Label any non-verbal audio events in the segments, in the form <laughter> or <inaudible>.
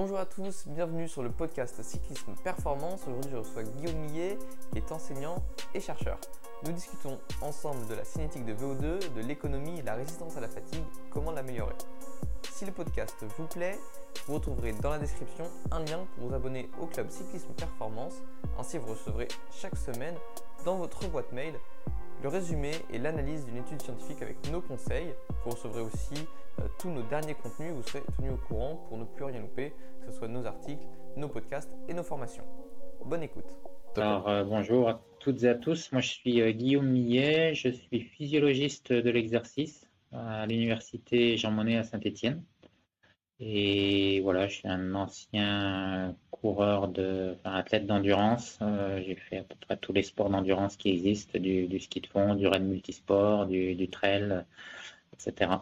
Bonjour à tous, bienvenue sur le podcast Cyclisme Performance. Aujourd'hui, je reçois Guillaume Millet, qui est enseignant et chercheur. Nous discutons ensemble de la cinétique de VO2, de l'économie et de la résistance à la fatigue, comment l'améliorer. Si le podcast vous plaît, vous retrouverez dans la description un lien pour vous abonner au club Cyclisme Performance. Ainsi, vous recevrez chaque semaine dans votre boîte mail le résumé et l'analyse d'une étude scientifique avec nos conseils. Vous recevrez aussi euh, tous nos derniers contenus, vous serez tenu au courant pour ne plus rien louper, soit nos articles, nos podcasts et nos formations. Bonne écoute. Alors, euh, bonjour à toutes et à tous. Moi, je suis euh, Guillaume Millet. Je suis physiologiste de l'exercice à l'université Jean Monnet à Saint-Étienne. Et voilà, je suis un ancien coureur de, enfin, athlète d'endurance. j'ai fait à peu près tous les sports d'endurance qui existent, du, ski de fond, du raid multisport, du, du trail, etc.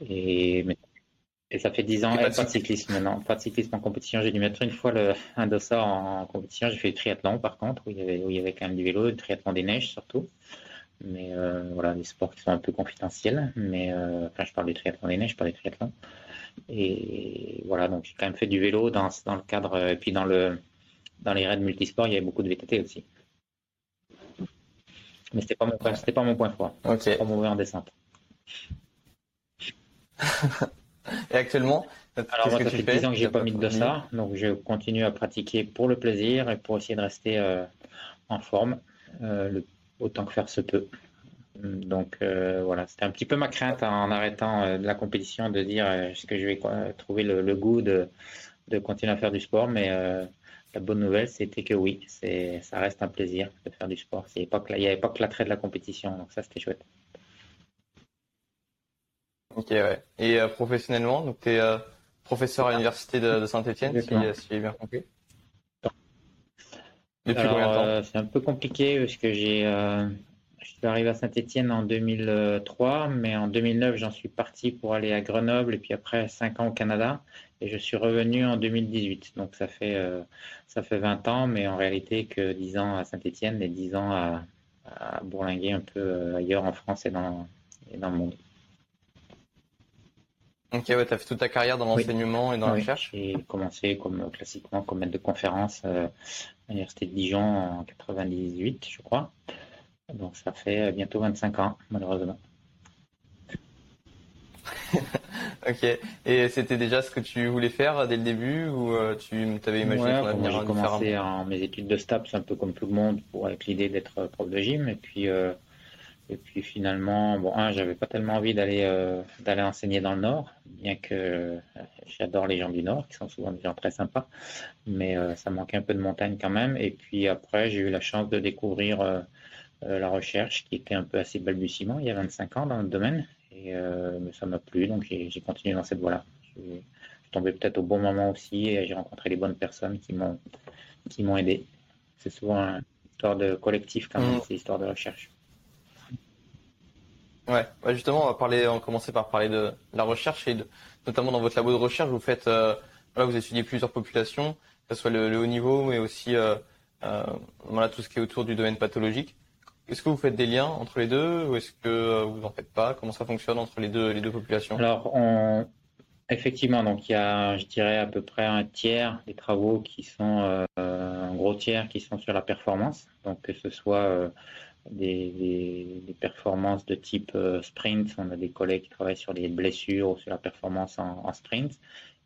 Et, et ça fait 10 ans, pas, pas de cyclisme, non, pas de cyclisme en compétition. J'ai dû mettre une fois le, un dossard en compétition. J'ai fait du triathlon par contre, où il y avait, où il y avait quand même du vélo, du triathlon des neiges surtout. Mais euh, voilà, des sports qui sont un peu confidentiels. Mais euh, enfin, je parle du triathlon des neiges, pas du triathlon. Et voilà, donc j'ai quand même fait du vélo dans, dans le cadre, et puis dans le dans les raids multisports, il y avait beaucoup de VTT aussi. Mais c'était pas mon point, c'était pas mon point fort. Ok. C'était pas mauvais en descente. <laughs> Et actuellement, alors moi, ça fait 10 ans que j'ai pas mis de ça, donc je continue à pratiquer pour le plaisir et pour essayer de rester euh, en forme euh, le, autant que faire se peut. Donc euh, voilà, c'était un petit peu ma crainte en arrêtant de la compétition de dire est-ce que je vais trouver le, goût de, de, continuer à faire du sport, mais la bonne nouvelle c'était que oui, ça reste un plaisir de faire du sport. Il n'y avait pas que l'attrait de la compétition, donc ça c'était chouette. Ok, ouais. Et euh, professionnellement, donc tu es euh, professeur à l'université de, Saint-Etienne, si, si j'ai bien compris. Depuis combien de temps euh, C'est un peu compliqué parce que j'ai, je suis arrivé à Saint-Etienne en 2003, mais en 2009 j'en suis parti pour aller à Grenoble et puis après 5 ans au Canada et je suis revenu en 2018. Donc ça fait ça fait 20 ans, mais en réalité que 10 ans à Saint-Etienne et 10 ans à, à bourlinguer un peu ailleurs en France et dans, et dans le monde. Ok, ouais, tu as fait toute ta carrière dans l'enseignement et dans la recherche? J'ai commencé comme classiquement comme maître de conférence euh, à l'Université de Dijon en 98, je crois. Donc ça fait bientôt 25 ans, malheureusement. <laughs> ok. Et c'était déjà ce que tu voulais faire dès le début ou euh, tu avais imaginé ton avenir J'ai commencé en mes études de STAPS un peu comme tout le monde pour avec l'idée d'être prof de gym et puis euh, et puis finalement, bon, un, j'avais pas tellement envie d'aller euh, d'aller enseigner dans le Nord, bien que euh, j'adore les gens du Nord, qui sont souvent des gens très sympas, mais euh, ça manquait un peu de montagne quand même. Et puis après, j'ai eu la chance de découvrir la recherche, qui était un peu assez balbutiement il y a 25 ans dans le domaine, et ça m'a plu, donc j'ai continué dans cette voie-là. Je suis tombé peut-être au bon moment aussi, et j'ai rencontré les bonnes personnes qui m'ont qui m'ont aidé. C'est souvent une histoire de collectif quand même, mmh. c'est histoire de recherche. Ouais, justement, on va commencer par parler de la recherche et notamment dans votre labo de recherche, vous faites, euh, vous étudiez plusieurs populations, que ce soit le, haut niveau, mais aussi euh, euh, tout ce qui est autour du domaine pathologique. Est-ce que vous faites des liens entre les deux ou est-ce que vous en faites pas? Comment ça fonctionne entre les deux populations? Alors, effectivement, donc il y a, je dirais à peu près un tiers des travaux qui sont un gros tiers qui sont sur la performance, donc que ce soit des, performances de type euh, sprint. On a des collègues qui travaillent sur les blessures ou sur la performance en, sprint.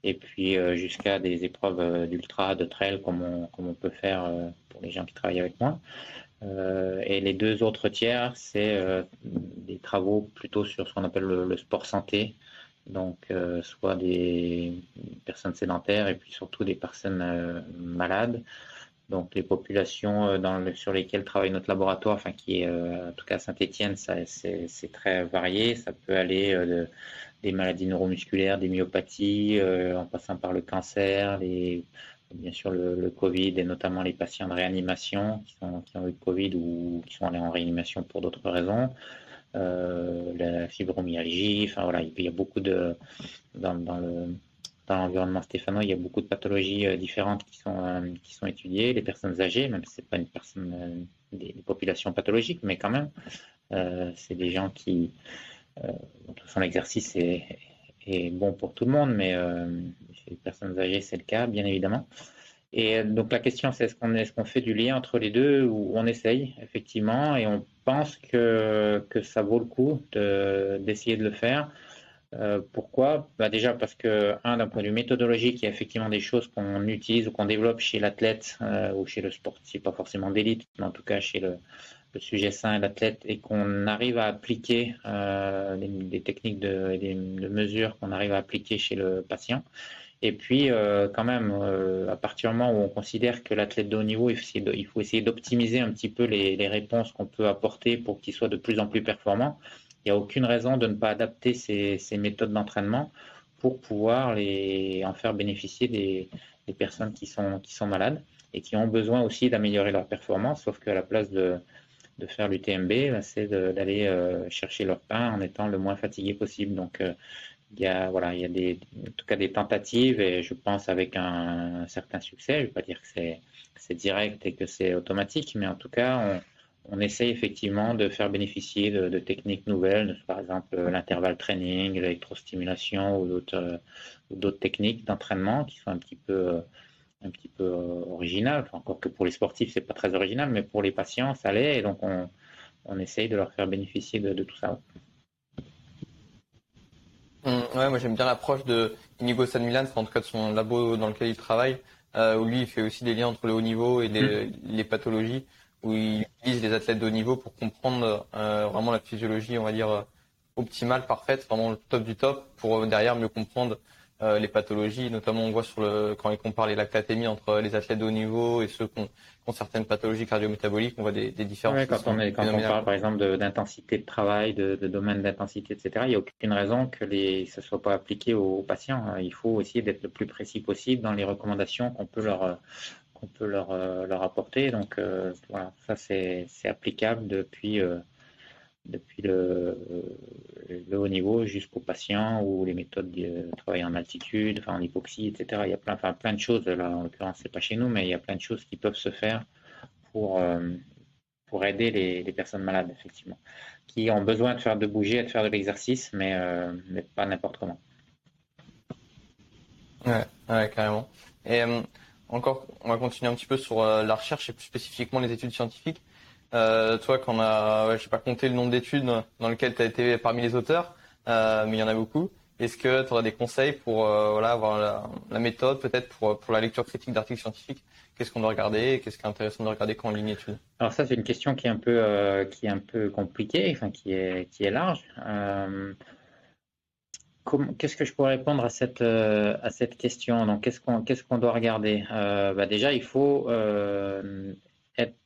Et puis euh, jusqu'à des épreuves euh, d'ultra, de trail, comme on, comme on peut faire pour les gens qui travaillent avec moi. et les deux autres tiers, c'est des travaux plutôt sur ce qu'on appelle le, sport santé, donc soit des personnes sédentaires et puis surtout des personnes malades. Donc les populations euh, dans le, sur lesquelles travaille notre laboratoire, enfin qui est euh, en tout cas Saint-Étienne, c'est très varié. Ça peut aller euh, des maladies neuromusculaires, des myopathies, en passant par le cancer, les, bien sûr le, le, Covid et notamment les patients de réanimation qui, sont, qui ont eu le Covid ou qui sont allés en réanimation pour d'autres raisons. la fibromyalgie, enfin voilà, il y a beaucoup de dans, dans le dans l'environnement stéphanois, il y a beaucoup de pathologies euh, différentes qui sont, euh, qui sont étudiées. Les personnes âgées, même si ce n'est pas une personne, euh, des, populations pathologiques, mais quand même, c'est des gens qui, dont son exercice est, est, bon pour tout le monde, mais chez les personnes âgées, c'est le cas, bien évidemment. Et donc la question, c'est est-ce qu'on est, qu'on fait du lien entre les deux ou on essaye, effectivement, et on pense que, que ça vaut le coup d'essayer de, le faire. Euh, pourquoi? Bah Déjà parce que, un, d'un point de vue méthodologique, il y a effectivement des choses qu'on utilise ou qu'on développe chez l'athlète euh, ou chez le sportif, pas forcément d'élite, mais en tout cas chez le, sujet sain et l'athlète, et qu'on arrive à appliquer euh, des, techniques de, des, de mesures qu'on arrive à appliquer chez le patient. Et puis, quand même, à partir du moment où on considère que l'athlète de haut niveau, il faut essayer d'optimiser un petit peu les, réponses qu'on peut apporter pour qu'il soit de plus en plus performant. Il n'y a aucune raison de ne pas adapter ces, méthodes d'entraînement pour pouvoir les, en faire bénéficier des, personnes qui sont, malades et qui ont besoin aussi d'améliorer leur performance, sauf qu'à la place de, faire l'UTMB, bah, c'est d'aller euh, chercher leur pain en étant le moins fatigué possible. Donc, il y a, voilà, il y a en tout cas des tentatives et je pense avec un, certain succès. Je ne vais pas dire que c'est direct et que c'est automatique, mais en tout cas, on, on essaye effectivement de faire bénéficier de, techniques nouvelles, par exemple l'intervalle training, l'électrostimulation ou d'autres d'autres techniques d'entraînement qui sont un petit peu un petit peu originales. encore que pour les sportifs, c'est pas très original, mais pour les patients, ça l'est. Et donc, on, on essaye de leur faire bénéficier de, de tout ça. Hum, ouais, moi j'aime bien l'approche de Inigo San Milan, en tout cas de son labo dans lequel il travaille, euh, où lui il fait aussi des liens entre le haut niveau et les, hum. pathologies, où il utilise les athlètes de haut niveau pour comprendre euh, vraiment la physiologie, on va dire, euh, optimale, parfaite, vraiment le top du top, pour derrière mieux comprendre euh, les pathologies, notamment on voit sur le quand il compare les lactatémies entre les athlètes de haut niveau et ceux qui ont, certaines pathologies cardiométaboliques, on voit des, des différences. quand, on, est, quand on, parle par exemple d'intensité de, travail, de, de domaine d'intensité, etc., il n'y a aucune raison que les, ça ne soit pas appliqué aux, patients. Il faut essayer d'être le plus précis possible dans les recommandations qu'on peut leur qu'on peut leur, euh, leur apporter. Donc euh, voilà, ça c'est applicable depuis depuis le, le, haut niveau jusqu'au patient ou les méthodes de travail en altitude, en hypoxie, etc. Il y a plein, enfin, plein de choses, là en l'occurrence c'est pas chez nous, mais il y a plein de choses qui peuvent se faire pour, euh, pour aider les, personnes malades, effectivement, qui ont besoin de faire de bouger, de faire de l'exercice, mais, euh, mais pas n'importe comment. Ouais, carrément. Et euh, encore, on va continuer un petit peu sur la recherche et plus spécifiquement les études scientifiques. Euh, toi, qu'on a, ouais, pas compté le nombre d'études dans lesquelles tu as été parmi les auteurs, euh, mais il y en a beaucoup. Est-ce que tu aurais des conseils pour euh, voilà, avoir la, méthode peut-être pour, pour la lecture critique d'articles scientifiques? Qu'est-ce qu'on doit regarder Qu'est-ce qui est intéressant de regarder quand on ligne étude? Alors ça, c'est une question qui est un peu, euh, qui est un peu compliquée, enfin qui est, qui est large. Euh, qu'est-ce que je pourrais répondre à cette, à cette question? Donc, qu'est-ce qu'on qu'est-ce qu'on doit regarder? Bah Déjà, il faut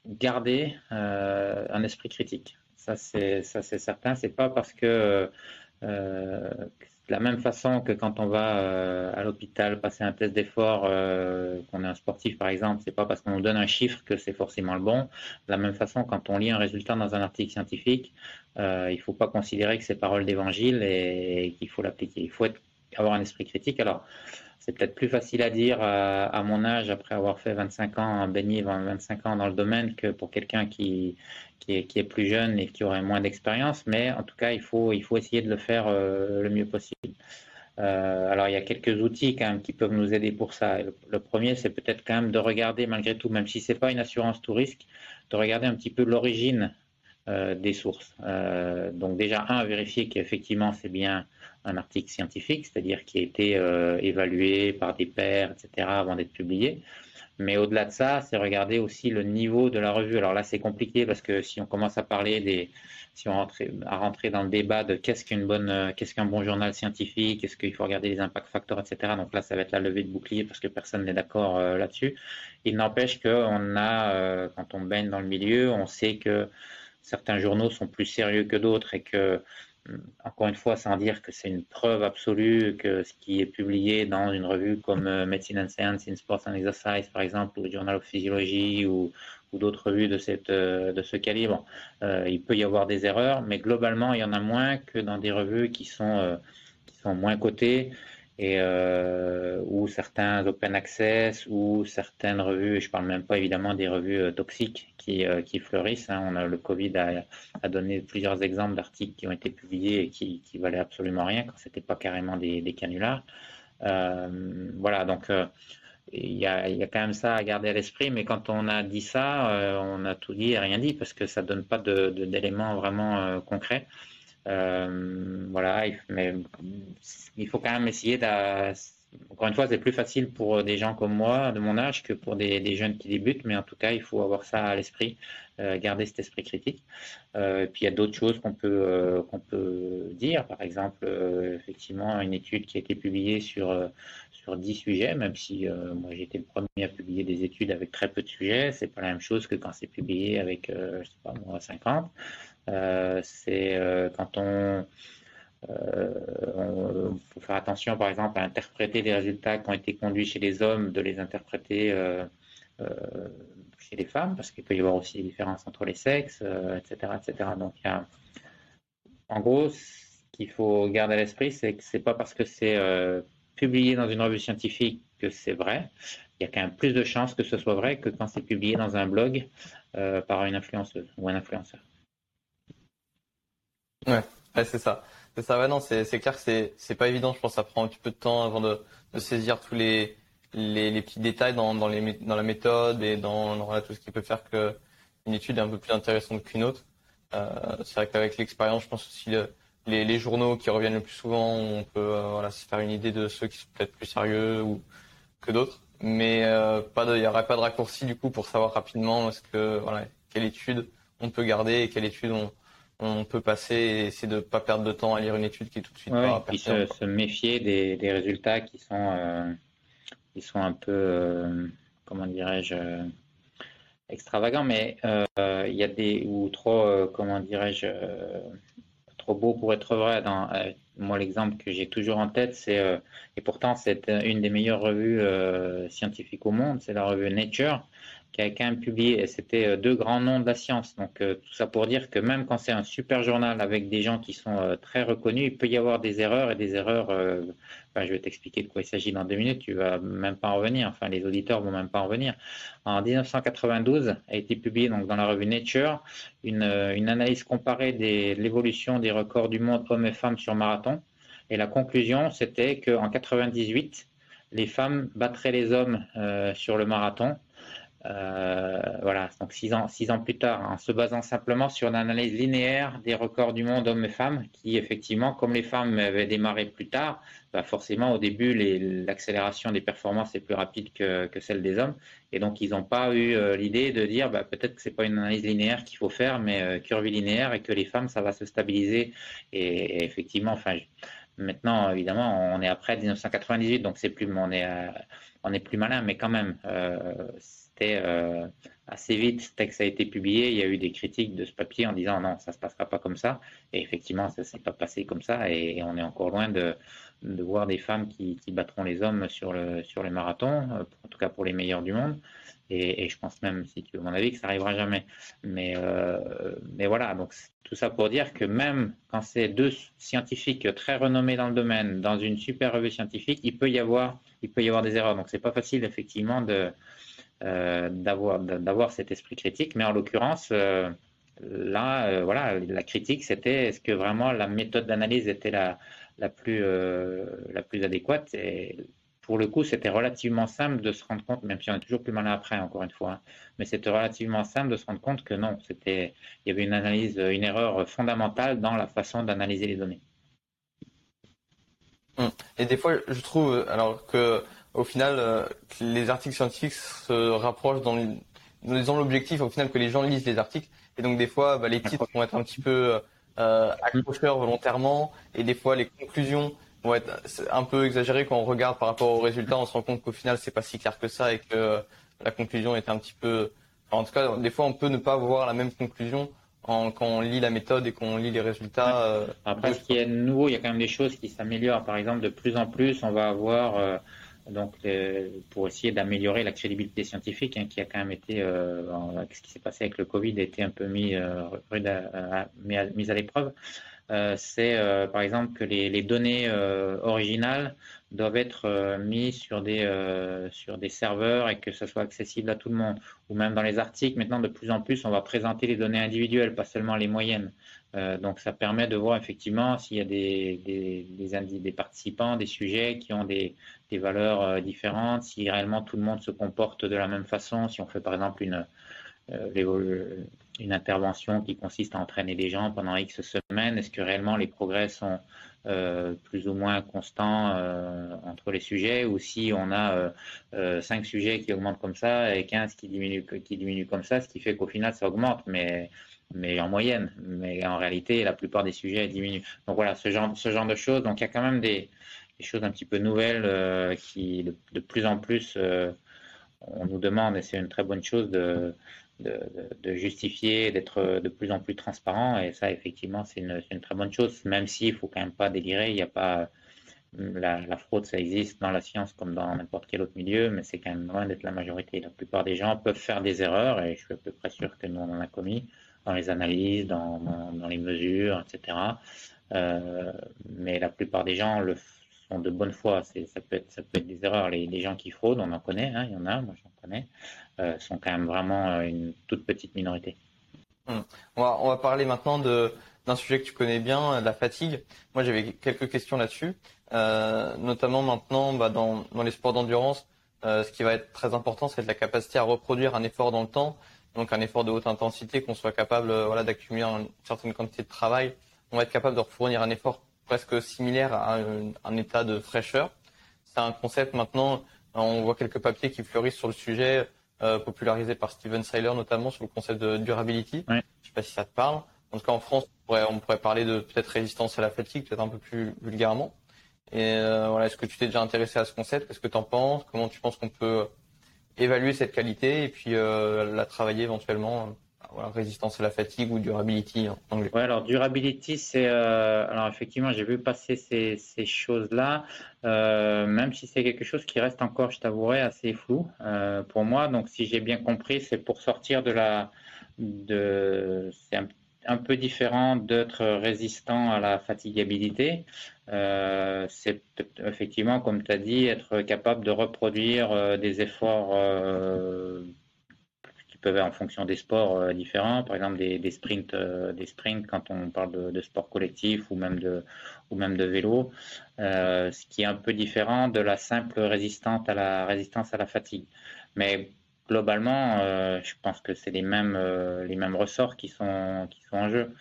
garder euh, un esprit critique. Ça, c'est ça, c'est certain. C'est pas parce que euh, de la même façon que quand on va euh, à l'hôpital passer un test d'effort, qu'on est un sportif par exemple, c'est pas parce qu'on nous donne un chiffre que c'est forcément le bon. De la même façon, quand on lit un résultat dans un article scientifique, il faut pas considérer que c'est parole d'évangile et, qu'il faut l'appliquer. Il faut avoir un esprit critique. Alors, c'est peut-être plus facile à dire euh, à, mon âge, après avoir fait 25 ans, baigné 25 ans dans le domaine, que pour quelqu'un qui, est, plus jeune et qui aurait moins d'expérience. Mais en tout cas, il faut, essayer de le faire euh, le mieux possible. Euh, alors, il y a quelques outils quand même qui peuvent nous aider pour ça. Le, premier, c'est peut-être quand même de regarder, malgré tout, même si ce n'est pas une assurance tout risque, de regarder un petit peu l'origine des sources. donc déjà, un, vérifier qu'effectivement c'est bien un article scientifique, c'est-à-dire qui a été euh, évalué par des pairs, etc., avant d'être publié. Mais au-delà de ça, c'est regarder aussi le niveau de la revue. Alors là, c'est compliqué parce que si on commence à parler des, si on rentre, à rentrer dans le débat de qu'est-ce qu'une bonne, euh, qu'est-ce qu'un bon journal scientifique, est-ce qu'il faut regarder les impact facteurs, etc. Donc là, ça va être la levée de bouclier parce que personne n'est d'accord euh, là-dessus. Il n'empêche qu'on a, quand on baigne dans le milieu, on sait que certains journaux sont plus sérieux que d'autres et que encore une fois, sans dire que c'est une preuve absolue que ce qui est publié dans une revue comme euh, Medicine and Science in Sports and Exercise, par exemple, ou Journal of Physiology, ou, d'autres revues de, cette, euh, de ce calibre, euh, il peut y avoir des erreurs, mais globalement, il y en a moins que dans des revues qui sont, qui sont moins cotées et euh, ou certains open access ou certaines revues, je parle même pas évidemment des revues euh, toxiques qui, euh, fleurissent. Hein. Le Covid a, donné plusieurs exemples d'articles qui ont été publiés et qui, qui valaient absolument rien quand c'était pas carrément des, canulars. Euh, voilà, donc il y, a, quand même ça à garder à l'esprit, mais quand on a dit ça, on a tout dit et rien dit parce que ça donne pas d'éléments vraiment concrets. Euh, voilà, mais il faut quand même essayer de. Encore une fois, c'est plus facile pour des gens comme moi, de mon âge, que pour des, jeunes qui débutent, mais en tout cas, il faut avoir ça à l'esprit, euh, garder cet esprit critique. Euh, puis il y a d'autres choses qu'on peut, peut dire, par exemple, effectivement, une étude qui a été publiée sur, sur 10 sujets, même si moi j'ai été le premier à publier des études avec très peu de sujets, c'est pas la même chose que quand c'est publié avec, je sais pas moi, 50. Euh, c'est euh, quand on il euh, faut faire attention, par exemple, à interpréter des résultats qui ont été conduits chez les hommes, de les interpréter chez les femmes, parce qu'il peut y avoir aussi des différences entre les sexes, etc., etc. Donc, en gros, ce qu'il faut garder à l'esprit, c'est que c'est pas parce que c'est publié dans une revue scientifique que c'est vrai. Il y a quand même plus de chances que ce soit vrai que quand c'est publié dans un blog par une influenceuse ou un influenceur. Ouais, c'est ça. C'est ça, ouais, non, c'est clair que c'est pas évident. Je pense que ça prend un petit peu de temps avant de, de saisir tous les, les, les, petits détails dans, dans, les, dans la méthode et dans, dans tout ce qui peut faire que une étude est un peu plus intéressante qu'une autre. Euh, c'est vrai qu'avec l'expérience, je pense aussi le, les, les, journaux qui reviennent le plus souvent, on peut euh, voilà, se faire une idée de ceux qui sont peut-être plus sérieux ou que d'autres. Mais euh, pas il n'y aurait pas de raccourci du coup pour savoir rapidement ce que voilà, quelle étude on peut garder et quelle étude on, on peut passer et essayer de ne pas perdre de temps à lire une étude qui est tout de suite pas puis se, se, méfier des, des, résultats qui sont, euh, qui sont un peu, euh, comment dirais-je, euh, extravagants, mais il y a des, ou trop, comment dirais-je, trop beau pour être vrai. Dans, moi, l'exemple que j'ai toujours en tête, c'est, et pourtant c'est une des meilleures revues scientifiques au monde, c'est la revue Nature qui a publié, et c'était euh, deux grands noms de la science. Donc euh, tout ça pour dire que même quand c'est un super journal avec des gens qui sont euh, très reconnus, il peut y avoir des erreurs et des erreurs. je vais t'expliquer de quoi il s'agit dans deux minutes. Tu vas même pas en revenir. Enfin, les auditeurs vont même pas en revenir. En 1992 a été publié dans la revue Nature une, analyse comparée de l'évolution des records du monde hommes et femmes sur marathon. Et la conclusion, c'était qu'en 98, les femmes battraient les hommes sur le marathon voilà, donc six ans, plus tard, en se basant simplement sur une analyse linéaire des records du monde hommes et femmes, qui effectivement, comme les femmes avaient démarré plus tard, bah forcément au début l'accélération des performances est plus rapide que, que, celle des hommes, et donc ils n'ont pas eu euh, l'idée de dire bah, peut-être que c'est pas une analyse linéaire qu'il faut faire, mais euh, curvilinéaire, et que les femmes ça va se stabiliser. Et, effectivement, enfin maintenant évidemment on est après 1998, donc c'est plus on est on est plus malin, mais quand même. Euh, euh, assez vite que ça a été publié. Il y a eu des critiques de ce papier en disant non, ça se passera pas comme ça. Et effectivement, ça s'est pas passé comme ça. Et, on est encore loin de, voir des femmes qui, qui, battront les hommes sur le sur les marathons, euh, en tout cas pour les meilleurs du monde. Et, je pense même, si tu veux mon avis, que ça arrivera jamais. Mais, euh, mais voilà, donc tout ça pour dire que même quand c'est deux scientifiques très renommés dans le domaine, dans une super revue scientifique, il peut y avoir, il peut y avoir des erreurs. Donc c'est pas facile effectivement de, d'avoir cet esprit critique. Mais en l'occurrence, euh, là, euh, voilà, la critique, c'était est-ce que vraiment la méthode d'analyse était la, la, plus, la plus adéquate et pour le coup, c'était relativement simple de se rendre compte, même si on est toujours plus malin après, encore une fois, hein, mais c'était relativement simple de se rendre compte que non, il y avait une analyse, une erreur fondamentale dans la façon d'analyser les données. Hum. Et des fois, je trouve, alors que au final, euh, les articles scientifiques se rapprochent dans, dans l'objectif au final que les gens lisent les articles. Et donc des fois, bah, les titres vont être un petit peu euh, accrocheurs volontairement, et des fois les conclusions vont être un peu exagérées quand on regarde par rapport aux résultats. On se rend compte qu'au final, c'est pas si clair que ça et que la conclusion est un petit peu. en tout cas, des fois, on peut ne pas voir la même conclusion en, quand on lit la méthode et qu'on lit les résultats. Euh, Après, ce qui est nouveau, il y a quand même des choses qui s'améliorent. Par exemple, de plus en plus, on va avoir euh, donc pour essayer d'améliorer la crédibilité scientifique, hein, qui a quand même été, euh, ce qui s'est passé avec le Covid, a été un peu mis, euh, mis à, l'épreuve. c'est par exemple que les, données originales doivent être mises sur des, sur des serveurs et que ce soit accessible à tout le monde. Ou même dans les articles, maintenant de plus en plus, on va présenter les données individuelles, pas seulement les moyennes. donc ça permet de voir effectivement s'il y a des, des, participants, des sujets qui ont des, des valeurs différentes, si réellement tout le monde se comporte de la même façon, si on fait par exemple une, euh, une intervention qui consiste à entraîner les gens pendant X semaines, est-ce que réellement les progrès sont euh, plus ou moins constants euh, entre les sujets? Ou si on a cinq sujets qui augmentent comme ça et 15 qui diminuent, qui diminuent comme ça, ce qui fait qu'au final ça augmente, mais, mais en moyenne. Mais en réalité, la plupart des sujets diminuent. Donc voilà, ce genre, ce genre de choses. Donc il y a quand même des, choses un petit peu nouvelles qui, de, plus en plus, on nous demande, et c'est une très bonne chose, de, justifier, d'être de plus en plus transparent. Et ça, effectivement, c'est une, très bonne chose, même s'il ne faut quand même pas délirer. Il n'y a pas. La, fraude, ça existe dans la science comme dans n'importe quel autre milieu, mais c'est quand même loin d'être la majorité. La plupart des gens peuvent faire des erreurs, et je suis à peu près sûr que nous, on en a commis dans les analyses, dans, les mesures, etc. Euh, mais la plupart des gens le de bonne foi. Ça peut, être, ça peut des erreurs. Les, gens qui fraudent, on en connaît, hein, il y en a, moi j'en connais. Euh, sont quand même vraiment euh, une toute petite minorité. Hmm. On, va, parler maintenant d'un sujet que tu connais bien, la fatigue. Moi, j'avais quelques questions là-dessus, euh, notamment maintenant bah, dans, les sports d'endurance. ce qui va être très important, c'est la capacité à reproduire un effort dans le temps, donc un effort de haute intensité, qu'on soit capable voilà, d'accumuler une certaine quantité de travail. On va être capable de fournir un effort presque similaire à un, un état de fraîcheur. C'est un concept maintenant, on voit quelques papiers qui fleurissent sur le sujet. Euh, popularisé par Steven Seiler notamment sur le concept de durability. Je ne sais pas si ça te parle. En tout cas, en France, on pourrait, on pourrait parler de peut-être résistance à la fatigue, peut-être un peu plus vulgairement. Et euh, voilà, est-ce que tu t'es déjà intéressé à ce concept? Qu'est-ce que tu en penses? Comment tu penses qu'on peut évaluer cette qualité et puis euh, la travailler éventuellement voilà, résistance à la fatigue ou durability en anglais. Ouais, alors durability, c'est euh, alors effectivement, j'ai vu passer ces, choses-là, euh, même si c'est quelque chose qui reste encore, je t'avouerai, assez flou euh, pour moi. Donc, si j'ai bien compris, c'est pour sortir de la de c'est un, peu différent d'être résistant à la fatigabilité. C'est effectivement, comme tu as dit, être capable de reproduire des efforts peuvent en fonction des sports euh, différents, par exemple des, sprints, euh, des sprints quand on parle de, sport collectif ou même de, ou même de vélo, euh, ce qui est un peu différent de la simple résistance à la résistance à la fatigue. Mais globalement, je pense que c'est les mêmes, les mêmes ressorts qui sont, qui sont en jeu.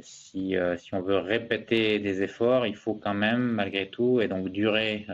si, si, on veut répéter des efforts, il faut quand même, malgré tout, et donc durer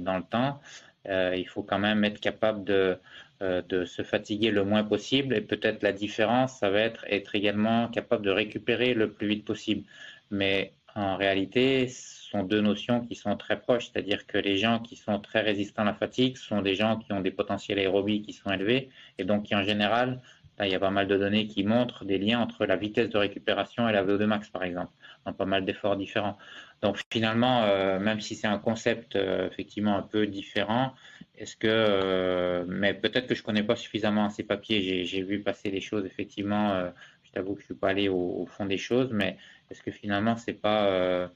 dans le temps, il faut quand même être capable de, euh, de se fatiguer le moins possible et peut-être la différence, ça va être être également capable de récupérer le plus vite possible. Mais en réalité, ce sont deux notions qui sont très proches, c'est-à-dire que les gens qui sont très résistants à la fatigue sont des gens qui ont des potentiels aérobies qui sont élevés et donc qui en général, là, il y a pas mal de données qui montrent des liens entre la vitesse de récupération et la VO2 max par exemple, dans pas mal d'efforts différents. Donc finalement, euh, même si c'est un concept euh, effectivement un peu différent, est-ce que, euh, mais peut-être que je connais pas suffisamment ces papiers. J'ai vu passer des choses effectivement. je t'avoue que je suis pas allé au, fond des choses, mais est-ce que finalement c'est pas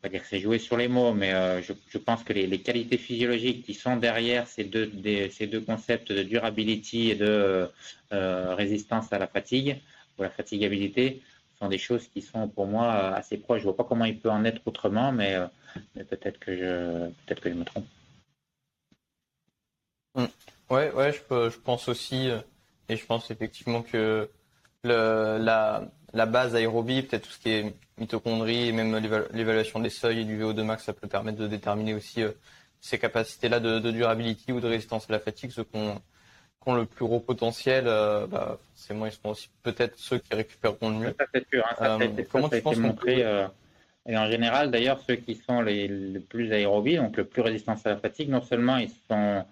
pas dire c'est jouer sur les mots, mais je, pense que les, les, qualités physiologiques qui sont derrière ces deux, ces deux concepts de durability et de résistance à la fatigue ou la fatigabilité sont des choses qui sont pour moi euh, assez proches. Je vois pas comment il peut en être autrement, mais, euh, peut-être que je peut-être que je me trompe. Hum. Ouais, ouais, je, pense aussi, euh, et je pense effectivement que la base aérobie, peut-être tout ce qui est mitochondrie, et même l'évaluation des seuils et du VO2 max, ça peut permettre de déterminer aussi ces capacités-là de, de, durability ou de résistance à la fatigue, ce qu'on ont le plus gros potentiel, euh, bah, forcément, ils seront aussi peut-être ceux qui récupéreront le mieux. Ça, c'est sûr. Hein, ça, euh, comment tu penses montré, euh, Et en général, d'ailleurs, ceux qui sont les, plus aérobies, donc le plus résistants à la fatigue, non seulement ils sont,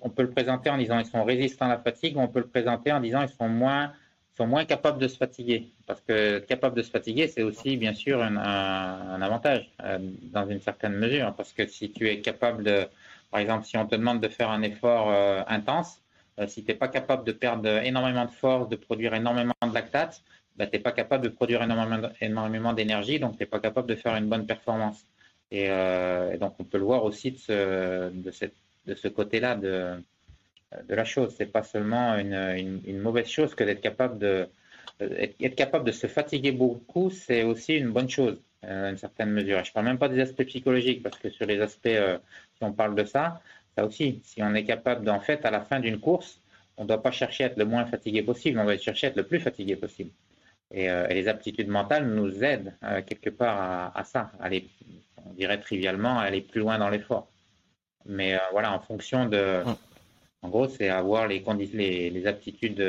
on, peut le présenter en disant ils sont résistants à la fatigue, on peut le présenter en disant ils sont moins, sont moins capables de se fatiguer. Parce que capable de se fatiguer, c'est aussi bien sûr un, un, avantage dans une certaine mesure. Parce que si tu es capable de, par exemple, si on te demande de faire un effort intense, si tu n'es pas capable de perdre énormément de force, de produire énormément de lactate, bah, tu n'es pas capable de produire énormément, d'énergie, donc tu n'es pas capable de faire une bonne performance. Et, donc, on peut le voir aussi de ce, côté-là de, la chose. C'est pas seulement une, mauvaise chose que d'être capable de se fatiguer beaucoup, c'est aussi une bonne chose à une certaine mesure. je parle même pas des aspects psychologiques parce que sur les aspects, si on parle de ça, ça aussi, si on est capable d'en fait à la fin d'une course, on ne doit pas chercher à être le moins fatigué possible, on doit chercher à être le plus fatigué possible. Et, euh, les aptitudes mentales nous aident euh, quelque part à, ça, à aller, on dirait trivialement, à aller plus loin dans l'effort. Mais euh, voilà, en fonction de, en gros, c'est avoir les, les, les aptitudes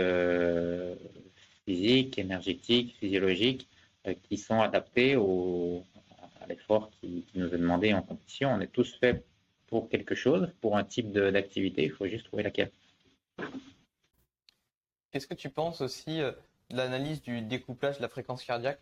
physiques, énergétiques, physiologiques qui sont adaptées au, à l'effort qui, qui, nous est demandé en compétition. On est tous faits pour quelque chose, pour un type d'activité, il faut juste trouver laquelle. Qu'est-ce que tu penses aussi euh, de l'analyse du découplage de la fréquence cardiaque,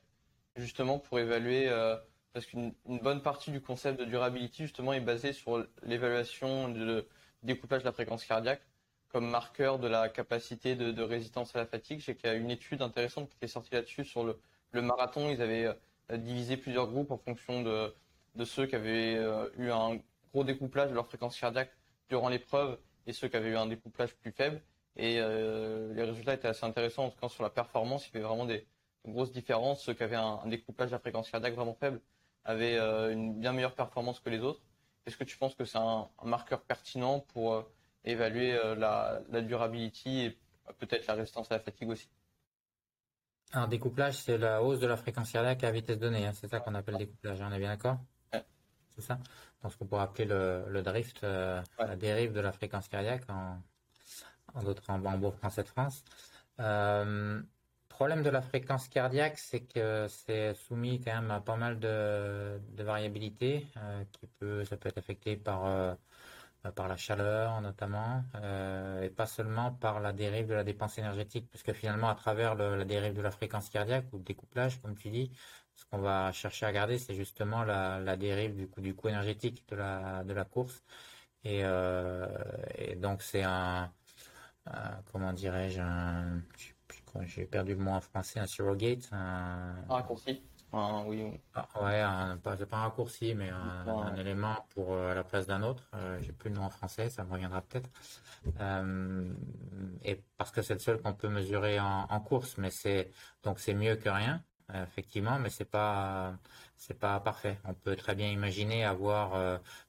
justement pour évaluer, euh, parce qu'une bonne partie du concept de durability, justement, est basée sur l'évaluation du découplage de la fréquence cardiaque comme marqueur de la capacité de, résistance à la fatigue. Je sais qu'il y a une étude intéressante qui est sortie là-dessus sur le, marathon. Ils avaient euh, divisé plusieurs groupes en fonction de ceux qui avaient eu un gros découplage de leur fréquence cardiaque durant l'épreuve et ceux qui avaient eu un découplage plus faible. Et euh, les résultats étaient assez intéressants. En tout cas, sur la performance, il y avait vraiment des, grosses différences. Ceux qui avaient un, découpage de la fréquence cardiaque vraiment faible avaient euh, une bien meilleure performance que les autres. Est-ce que tu penses que c'est un, marqueur pertinent pour euh, évaluer la, la durability et peut-être la résistance à la fatigue aussi? Un découplage, c'est la hausse de la fréquence cardiaque à vitesse donnée. Hein. C'est ça qu'on appelle découplage. On est bien d'accord? C'est ça? Ce qu'on pourrait appeler le, drift, la dérive de la fréquence cardiaque en, en d'autres en, bon français de France. Euh, problème de la fréquence cardiaque, c'est que c'est soumis quand même à pas mal de, de variabilité, euh, qui peut, ça peut être affecté par euh, par la chaleur notamment, euh, et pas seulement par la dérive de la dépense énergétique, puisque finalement à travers la dérive de la fréquence cardiaque ou le découplage, comme tu dis, ce qu'on va chercher à garder, c'est justement la, dérive du coût énergétique de la course, et, euh, et donc c'est un euh, comment dirais-je, j'ai perdu le mot en français, un surrogate. Un, raccourci oui, ah, ouais, un, pas, pas un raccourci, mais un, élément pour euh, à la place d'un autre. Euh, j'ai plus le nom en français, ça me reviendra peut-être. et parce que c'est le seul qu'on peut mesurer en, course, mais c'est donc c'est mieux que rien, effectivement, mais c'est pas c'est pas parfait. On peut très bien imaginer avoir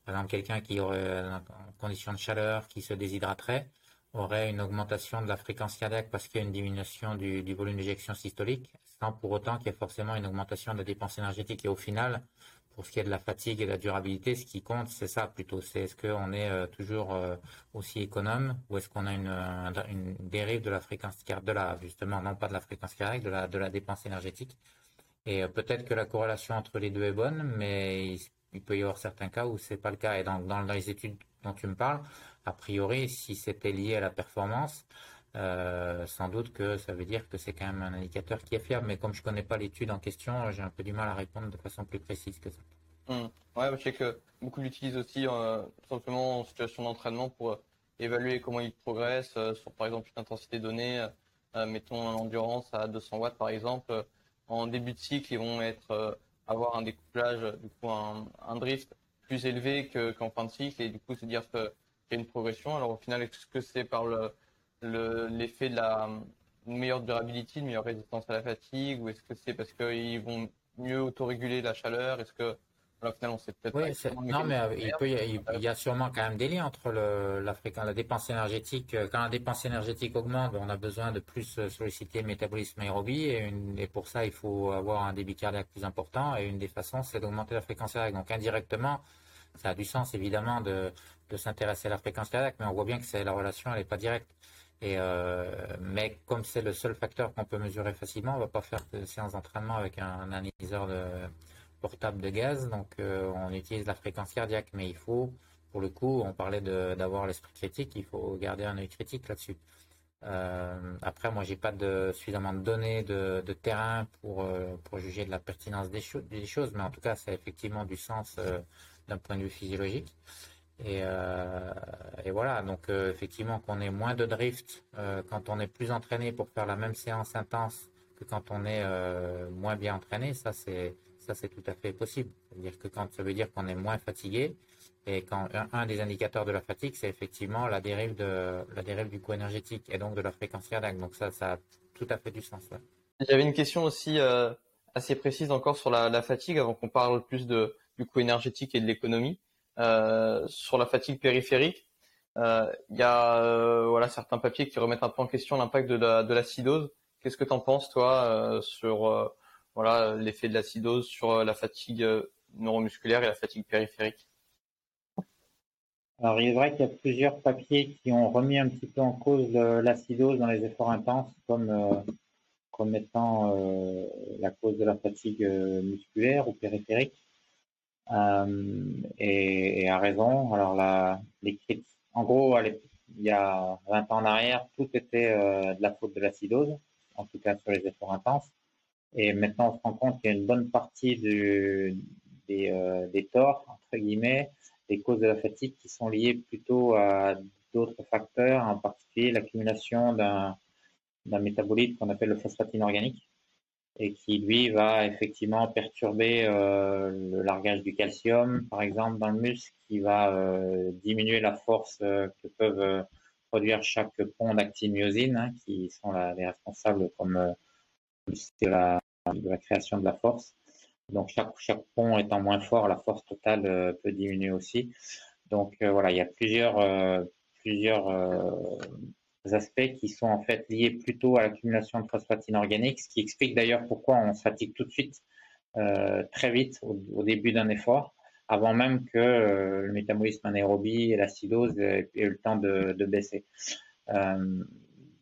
par exemple quelqu'un qui aurait en condition de chaleur, qui se déshydraterait aurait une augmentation de la fréquence cardiaque parce qu'il y a une diminution du, volume d'éjection systolique, pour autant qu'il y ait forcément une augmentation de la dépense énergétique. Et au final, pour ce qui est de la fatigue et de la durabilité, ce qui compte, c'est ça plutôt. C'est est-ce qu'on est euh, toujours euh, aussi économe ou est-ce qu'on a une, une, dérive de la fréquence de la, justement, non pas de la fréquence cardiaque, de la, de la dépense énergétique. Et euh, peut-être que la corrélation entre les deux est bonne, mais il, peut y avoir certains cas où c'est pas le cas. Et donc, dans les études dont tu me parles, a priori, si c'était lié à la performance, euh, sans doute que ça veut dire que c'est quand même un indicateur qui est fiable. Mais comme je connais pas l'étude en question, j'ai un peu du mal à répondre de façon plus précise que ça. Mmh. Ouais, je sais que beaucoup l'utilisent aussi euh, simplement en situation d'entraînement pour euh, évaluer comment ils progressent sur par exemple une intensité donnée. mettons un endurance à 200 watts par exemple. en début de cycle, ils vont être avoir un découplage, du coup un, drift plus élevé qu'en fin de cycle et du coup c'est dire que une progression. Alors au final, est-ce que c'est par l'effet de la meilleure durabilité, une meilleure résistance à la fatigue, ou est-ce que c'est parce qu'ils vont mieux autoréguler la chaleur? Est-ce que au final, on sait peut-être pas Non, mais euh, il, peut, il, y a sûrement quand même des liens entre le, la, la dépense énergétique. Euh, quand la dépense énergétique augmente, on a besoin de plus euh, solliciter le métabolisme aérobie, et, et pour ça, il faut avoir un débit cardiaque plus important. Et une des façons, c'est d'augmenter la fréquence cardiaque. Donc indirectement, ça a du sens évidemment de, de s'intéresser à la fréquence cardiaque, mais on voit bien que c'est la relation, elle n'est pas directe. Euh, mais comme c'est le seul facteur qu'on peut mesurer facilement, on va pas faire de séance d'entraînement avec un, analyseur portable de gaz, donc euh, on utilise la fréquence cardiaque, mais il faut, pour le coup, on parlait d'avoir l'esprit critique, il faut garder un œil critique là-dessus. Euh, après, moi, j'ai pas suffisamment de données de, terrain pour, pour juger de la pertinence des, des, choses, mais en tout cas, ça a effectivement du sens d'un point de vue physiologique. Et, euh, et voilà, donc euh, effectivement qu'on ait moins de drift euh, quand on est plus entraîné pour faire la même séance intense que quand on est moins bien entraîné, ça c'est tout à fait possible. C'est-à-dire que quand ça veut dire qu'on est moins fatigué, et quand un, des indicateurs de la fatigue, c'est effectivement la dérive du coût énergétique et donc de la fréquence cardiaque. Donc ça, ça a tout à fait du sens. J'avais une question aussi assez précise encore sur la, fatigue avant qu'on parle plus du coût énergétique et de l'économie. Euh, sur la fatigue périphérique, euh, il y a voilà certains papiers qui remettent un peu en question l'impact de la de l'acidose. Qu'est-ce que tu en penses toi sur voilà l'effet de l'acidose sur la fatigue neuromusculaire et la fatigue périphérique? Alors, il est vrai qu'il y a plusieurs papiers qui ont remis un petit peu en cause l'acidose dans les efforts intenses comme, euh, comme étant euh, la cause de la fatigue euh, musculaire ou périphérique. Et, à raison. Alors, la, les en gros, il y a 20 ans en arrière, tout était de la faute de l'acidose, en tout cas sur les efforts intenses. Et maintenant, on se rend compte qu'il y a une bonne partie du, des, des torts, entre guillemets, des causes de la fatigue qui sont liées plutôt à d'autres facteurs, en particulier l'accumulation d'un métabolite qu'on appelle le phosphate inorganique et qui lui va effectivement perturber euh, le largage du calcium, par exemple, dans le muscle, qui va euh, diminuer la force euh, que peuvent produire chaque pont d'actine-myosine, hein, qui sont les responsables comme de la, de la création de la force. Donc chaque, chaque pont étant moins fort, la force totale euh, peut diminuer aussi. Donc euh, voilà, il y a plusieurs, euh, plusieurs aspects qui sont en fait liés plutôt à l'accumulation de phosphate inorganique, ce qui explique d'ailleurs pourquoi on se fatigue tout de suite, très vite au, début d'un effort, avant même que le métabolisme anaérobie et l'acidose aient eu le temps de, baisser.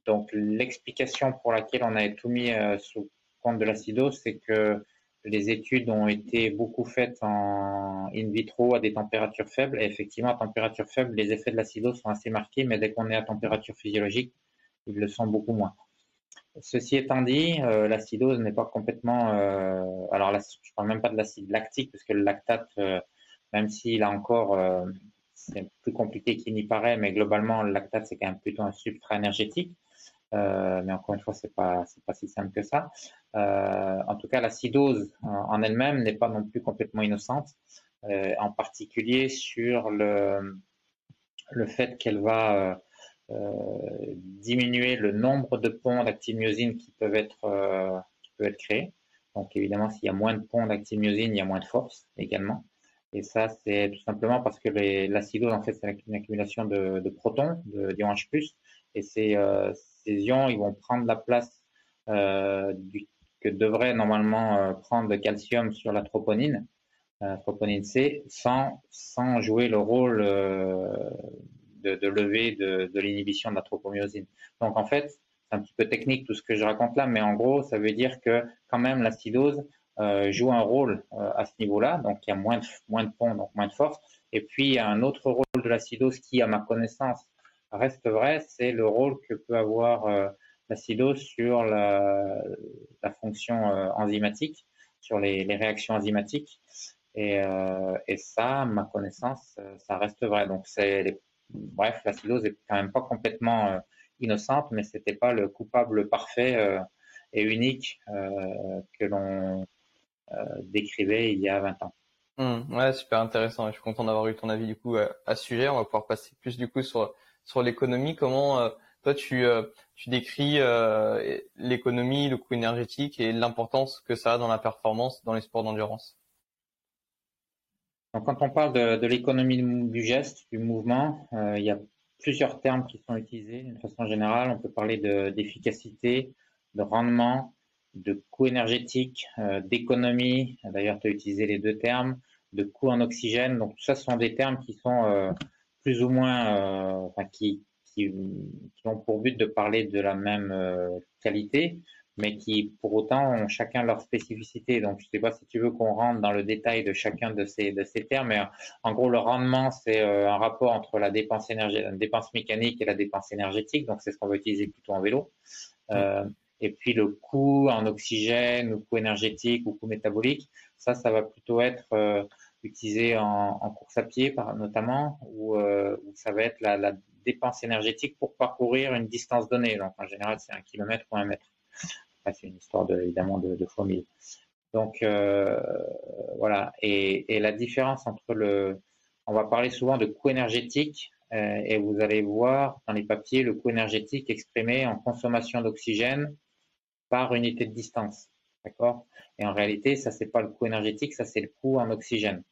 donc l'explication pour laquelle on a tout mis sous compte de l'acidose, c'est que les études ont été beaucoup faites en in vitro à des températures faibles. Et effectivement, à température faible, les effets de l'acidose sont assez marqués, mais dès qu'on est à température physiologique, ils le sont beaucoup moins. Ceci étant dit, euh, l'acidose n'est pas complètement. Euh, alors je parle même pas de l'acide lactique, parce que le lactate, euh, même s'il a encore, c'est plus compliqué qu'il n'y paraît, mais globalement, le lactate c'est quand même plutôt un substrat énergétique. Euh, mais encore une fois, c'est pas c'est pas si simple que ça. Euh, en tout cas, l'acidose en elle-même n'est pas non plus complètement innocente, euh, en particulier sur le le fait qu'elle va diminuer le nombre de ponts d'actine-myosine qui peuvent être qui peuvent être créés. Donc évidemment, s'il y a moins de ponts d'actine-myosine, il y a moins de force également. Et ça, c'est tout simplement parce que l'acidose, en fait, c'est une accumulation de, de protons, d'ions H+, et c'est ces ions, ils vont prendre la place euh, que devrait normalement euh, prendre le calcium sur la troponine, troponine C, sans, sans jouer le rôle euh, de, de lever de, l'inhibition de la tropomyosine. Donc en fait, c'est un petit peu technique tout ce que je raconte là, mais en gros, ça veut dire que quand même l'acidose euh, joue un rôle euh, à ce niveau-là, donc il y a moins de, moins de pont, donc moins de force. Et puis il y a un autre rôle de l'acidose qui, à ma connaissance, reste vrai, c'est le rôle que peut avoir euh, l'acidose sur la, fonction euh, enzymatique, sur les, réactions enzymatiques. Euh, et, ça, à ma connaissance, ça reste vrai. Donc, c'est bref, l'acidose est quand même pas complètement innocente, mais c'était pas le coupable parfait et unique que l'on décrivait il y a 20 ans. Mmh, ouais, super intéressant. Je suis content d'avoir eu ton avis du coup à, ce sujet. On va pouvoir passer plus du coup sur sur l'économie. Comment euh, toi tu, euh, tu décris euh, l'économie, le coût énergétique et l'importance que ça a dans la performance dans les sports d'endurance Quand on parle de, l'économie du geste, du mouvement, il y a plusieurs termes qui sont utilisés. D'une façon générale, on peut parler d'efficacité, de, rendement, de coût énergétique, d'économie. D'ailleurs, tu as utilisé les deux termes, de coût en oxygène. Donc, tout ça ce sont des termes qui sont plus ou moins, euh, enfin, qui, qui, qui, ont pour but de parler de la même euh, qualité, mais qui pour autant ont chacun leur spécificité. Donc, je ne sais pas si tu veux qu'on rentre dans le détail de chacun de ces, de ces termes, mais euh, en gros, le rendement, c'est un rapport entre la dépense, énergétique, la dépense mécanique et la dépense énergétique. Donc, c'est ce qu'on va utiliser plutôt en vélo. Euh, et puis, le coût en oxygène, ou coût énergétique ou coût métabolique, ça, ça va plutôt être utilisé en, course à pied notamment, où, euh, où, ça va être la, dépense énergétique pour parcourir une distance donnée. Donc en général, c'est un kilomètre ou un mètre. c'est une histoire de, évidemment de, de fois mille. Donc euh, voilà. Et, et, la différence entre le, on va parler souvent de coût énergétique euh, et vous allez voir dans les papiers le coût énergétique exprimé en consommation d'oxygène par unité de distance. D'accord? Et en réalité, ça c'est pas le coût énergétique, ça c'est le coût en oxygène.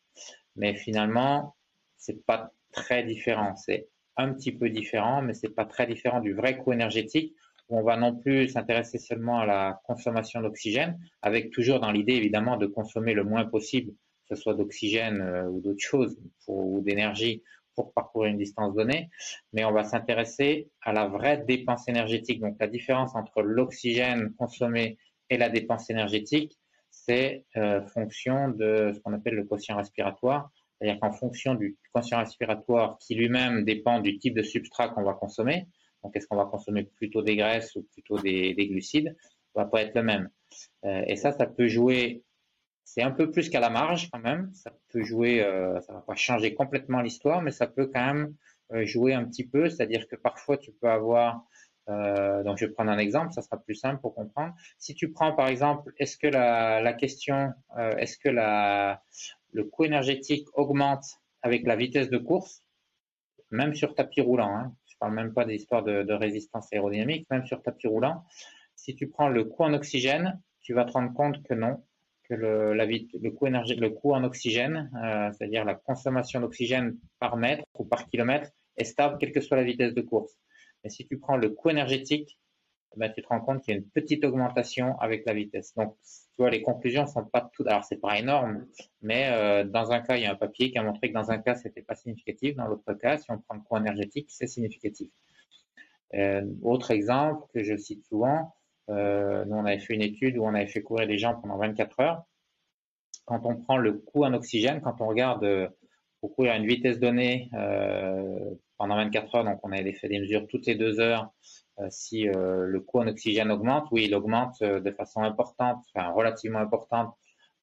Mais finalement, c'est pas très différent. C'est un petit peu différent, mais c'est pas très différent du vrai coût énergétique où on va non plus s'intéresser seulement à la consommation d'oxygène, avec toujours dans l'idée évidemment de consommer le moins possible, que ce soit d'oxygène euh, ou d'autres choses, ou d'énergie pour parcourir une distance donnée, mais on va s'intéresser à la vraie dépense énergétique. Donc la différence entre l'oxygène consommé et la dépense énergétique, c'est euh, fonction de ce qu'on appelle le quotient respiratoire. C'est-à-dire qu'en fonction du quotient respiratoire qui lui-même dépend du type de substrat qu'on va consommer, donc est-ce qu'on va consommer plutôt des graisses ou plutôt des, glucides, ça va pas être le même. Euh, et ça, ça peut jouer, c'est un peu plus qu'à la marge quand même, ça peut jouer, euh, ça va pas changer complètement l'histoire, mais ça peut quand même jouer un petit peu, c'est-à-dire que parfois tu peux avoir donc, je vais prendre un exemple, ça sera plus simple pour comprendre. Si tu prends, par exemple, est-ce que la, question, est-ce que le coût énergétique augmente avec la vitesse de course, même sur tapis roulant. Hein. Je parle même pas des histoires de, résistance aérodynamique, même sur tapis roulant. Si tu prends le coût en oxygène, tu vas te rendre compte que non, que le coût en oxygène, euh, c'est-à-dire la consommation d'oxygène par mètre ou par kilomètre, est stable quelle que soit la vitesse de course. Mais si tu prends le coût énergétique, eh ben, tu te rends compte qu'il y a une petite augmentation avec la vitesse. Donc, tu vois, les conclusions sont pas toutes. Alors, c'est pas énorme, mais euh, dans un cas, il y a un papier qui a montré que dans un cas, c'était pas significatif. Dans l'autre cas, si on prend le coût énergétique, c'est significatif. Euh, autre exemple que je cite souvent, euh, nous, on avait fait une étude où on avait fait courir des gens pendant 24 heures. Quand on prend le coût en oxygène, quand on regarde pour courir à une vitesse donnée pendant 24 heures, donc on avait fait des mesures toutes les deux heures euh, si euh, le coût en oxygène augmente, oui, il augmente euh, de façon importante, enfin relativement importante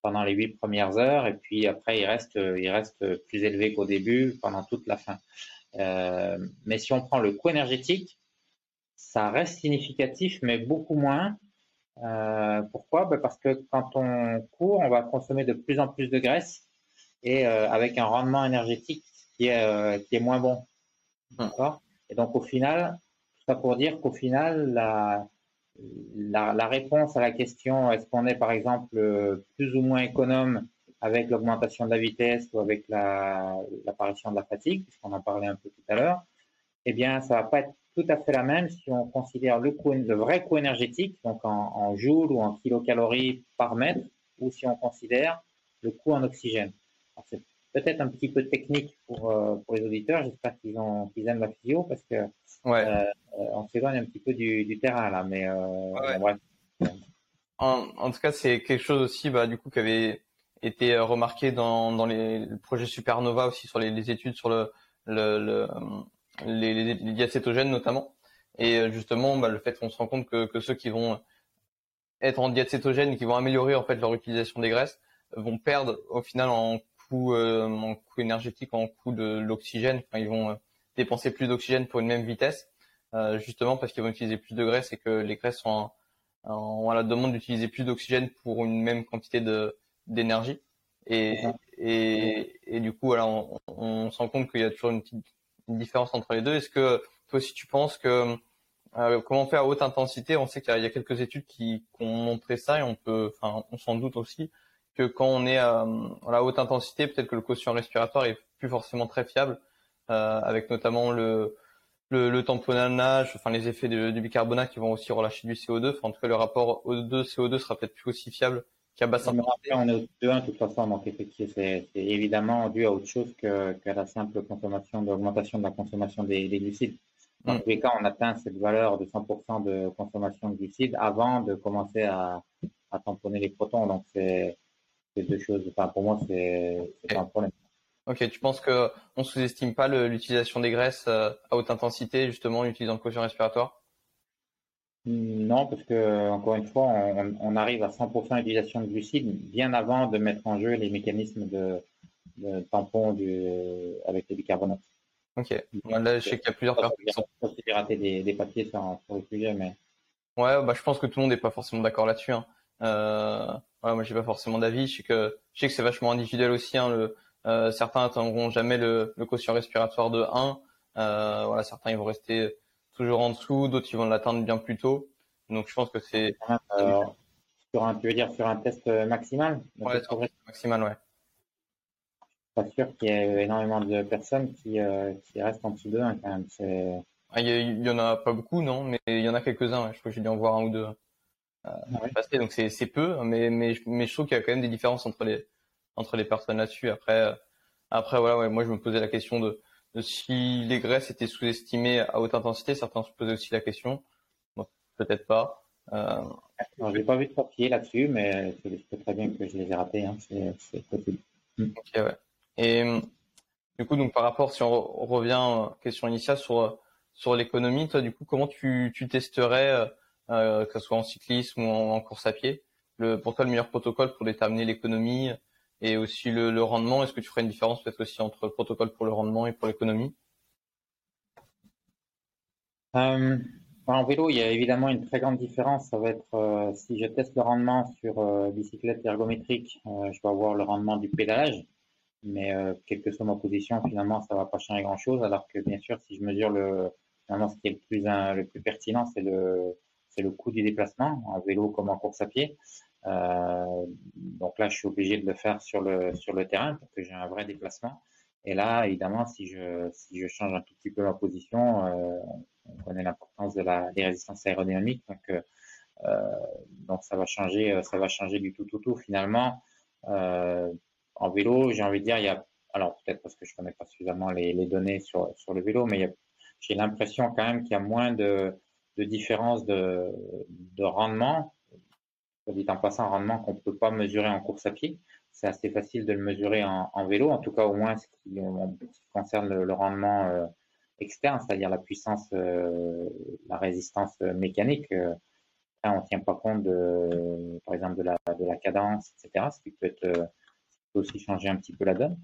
pendant les huit premières heures, et puis après il reste, il reste plus élevé qu'au début pendant toute la fin. mais si on prend le coût énergétique, ça reste significatif, mais beaucoup moins. pourquoi? Ben, Parce que quand on court, on va consommer de plus en plus de graisse et avec un rendement énergétique qui est moins bon. D'accord Et donc au final, ça pour dire qu'au final, la, réponse à la question est-ce qu'on est par exemple plus ou moins économe avec l'augmentation de la vitesse ou avec l'apparition de la fatigue, puisqu'on en parlait un peu tout à l'heure, eh bien, ça va pas être tout à fait la même si on considère le, vrai coût énergétique, donc en, en joules ou en kilocalories par mètre, ou si on considère le coût en oxygène. Peut-être un petit peu technique pour, euh, pour les auditeurs. J'espère qu'ils ont qu'ils aiment la physio parce que ouais. Euh, on s'éloigne un petit peu du, du, terrain là, mais euh, ouais. En, en, tout cas, c'est quelque chose aussi, bah, du coup, qui avait été remarqué dans, dans les le projet Supernova aussi sur les, les études sur le, le, le les, les, les, diacétogènes notamment. Et justement, bah, le fait qu'on se rend compte que, que ceux qui vont être en diacétogène qui vont améliorer en fait leur utilisation des graisses vont perdre au final en euh, en coût énergétique, en coût de l'oxygène. Ils vont euh, dépenser plus d'oxygène pour une même vitesse, euh, justement parce qu'ils vont utiliser plus de graisse et que les graisses sont la demande d'utiliser plus d'oxygène pour une même quantité d'énergie. Et, du coup, on, on se rend compte qu'il y a toujours une petite différence entre les deux. Est-ce que toi aussi tu penses que comment on fait à haute intensité? On sait qu'il y, a quelques études qui, ont montré ça et on peut, on s'en doute aussi que quand on est à, la haute intensité, peut-être que le quotient respiratoire est plus forcément très fiable, euh, avec notamment le, le, le, tamponnage, enfin les effets du bicarbonate qui vont aussi relâcher du CO2. Enfin, en tout cas, le rapport O2 CO2 sera peut-être plus aussi fiable qu'à basse intensité. On est au 2 de toute façon, donc effectivement, c'est évidemment dû à autre chose qu'à que la simple consommation, d'augmentation de la consommation des, des glucides. Dans mm. tous les cas, on atteint cette valeur de 100% de consommation de glucides avant de commencer à, à tamponner les protons. Donc, c'est deux choses. Enfin, pour moi, c'est un problème. Ok, tu penses que on sous-estime pas l'utilisation des graisses euh, à haute intensité, justement, en utilisant le quotient respiratoire? Non, parce que encore une fois, on, arrive à 100% d'utilisation de glucides bien avant de mettre en jeu les mécanismes de, tampon du, avec les bicarbonates. Ok. là, je sais qu'il y a plusieurs personnes qui sont. des, des papiers sur, sur le sujet, mais Ouais, bah, je pense que tout le monde n'est pas forcément d'accord là-dessus. Hein. Euh, ouais, moi, j'ai pas forcément d'avis. Je sais que je sais que c'est vachement individuel aussi. Hein, le, euh, certains n'atteindront jamais le, le, quotient respiratoire de 1. Euh, voilà, certains ils vont rester toujours en dessous, d'autres ils vont l'atteindre bien plus tôt. Donc je pense que c'est. Euh, sur un, tu veux dire sur un test maximal? Ouais, maximal, ouais. Pas sûr qu'il y ait énormément de personnes qui, qui restent en dessous de 1 quand même. Ah, il y, en a pas beaucoup, non, mais il y en a quelques-uns. Je crois que j'ai dû en voir un ou deux euh, passer, donc c'est peu, mais, mais, mais je trouve qu'il y a quand même des différences entre les entre les personnes là-dessus. Après, euh, après voilà, ouais, moi je me posais la question de, de si les graisses étaient sous-estimées à haute intensité. Certains se posaient aussi la question. Peut-être pas. Euh... Je n'ai pas vu de papier là-dessus, mais c'est très bien que je les ai ratés. Hein. C'est possible. Ok, ouais. Et du coup, donc par rapport, si on revient euh, question initiale sur sur l'économie, toi, du coup, comment tu, tu testerais, euh, euh, que ce soit en cyclisme ou en, course à pied, pour toi, le meilleur protocole pour déterminer l'économie et aussi le, rendement Est-ce que tu ferais une différence peut-être aussi entre le protocole pour le rendement et pour l'économie? Euh, En vélo, il y a évidemment une très grande différence. Ça va être euh, si je teste le rendement sur euh, bicyclette ergométrique, je vais avoir le rendement du pédalage mais quelle que soit ma position, finalement, ça va pas changer grand-chose. Alors que bien sûr, si je mesure le, Finalement, ce qui est le plus, le plus pertinent, c'est le, c'est le coût du déplacement, en vélo comme en course à pied. Euh, donc là, je suis obligé de le faire sur le, sur le terrain pour que j'ai un vrai déplacement. Et là, évidemment, si je, si je change un tout petit peu ma position, euh, on connaît l'importance de la, des résistances aérodynamiques. Donc, euh, donc ça va changer, ça va changer du tout, tout, tout. Finalement, en vélo, j'ai envie de dire, il y a, alors peut-être parce que je connais pas suffisamment les, les données sur, sur le vélo, mais j'ai l'impression quand même qu'il y a moins de, de différence de, de rendement. Dit en passant, un rendement qu'on ne peut pas mesurer en course à pied. C'est assez facile de le mesurer en, vélo, en tout cas au moins ce qui, concerne le, rendement euh, externe, c'est-à-dire la puissance, euh, la résistance mécanique. Euh, on ne tient pas compte de, par exemple, de la, de la cadence, etc., ce qui euh, peut aussi changer un petit peu la donne.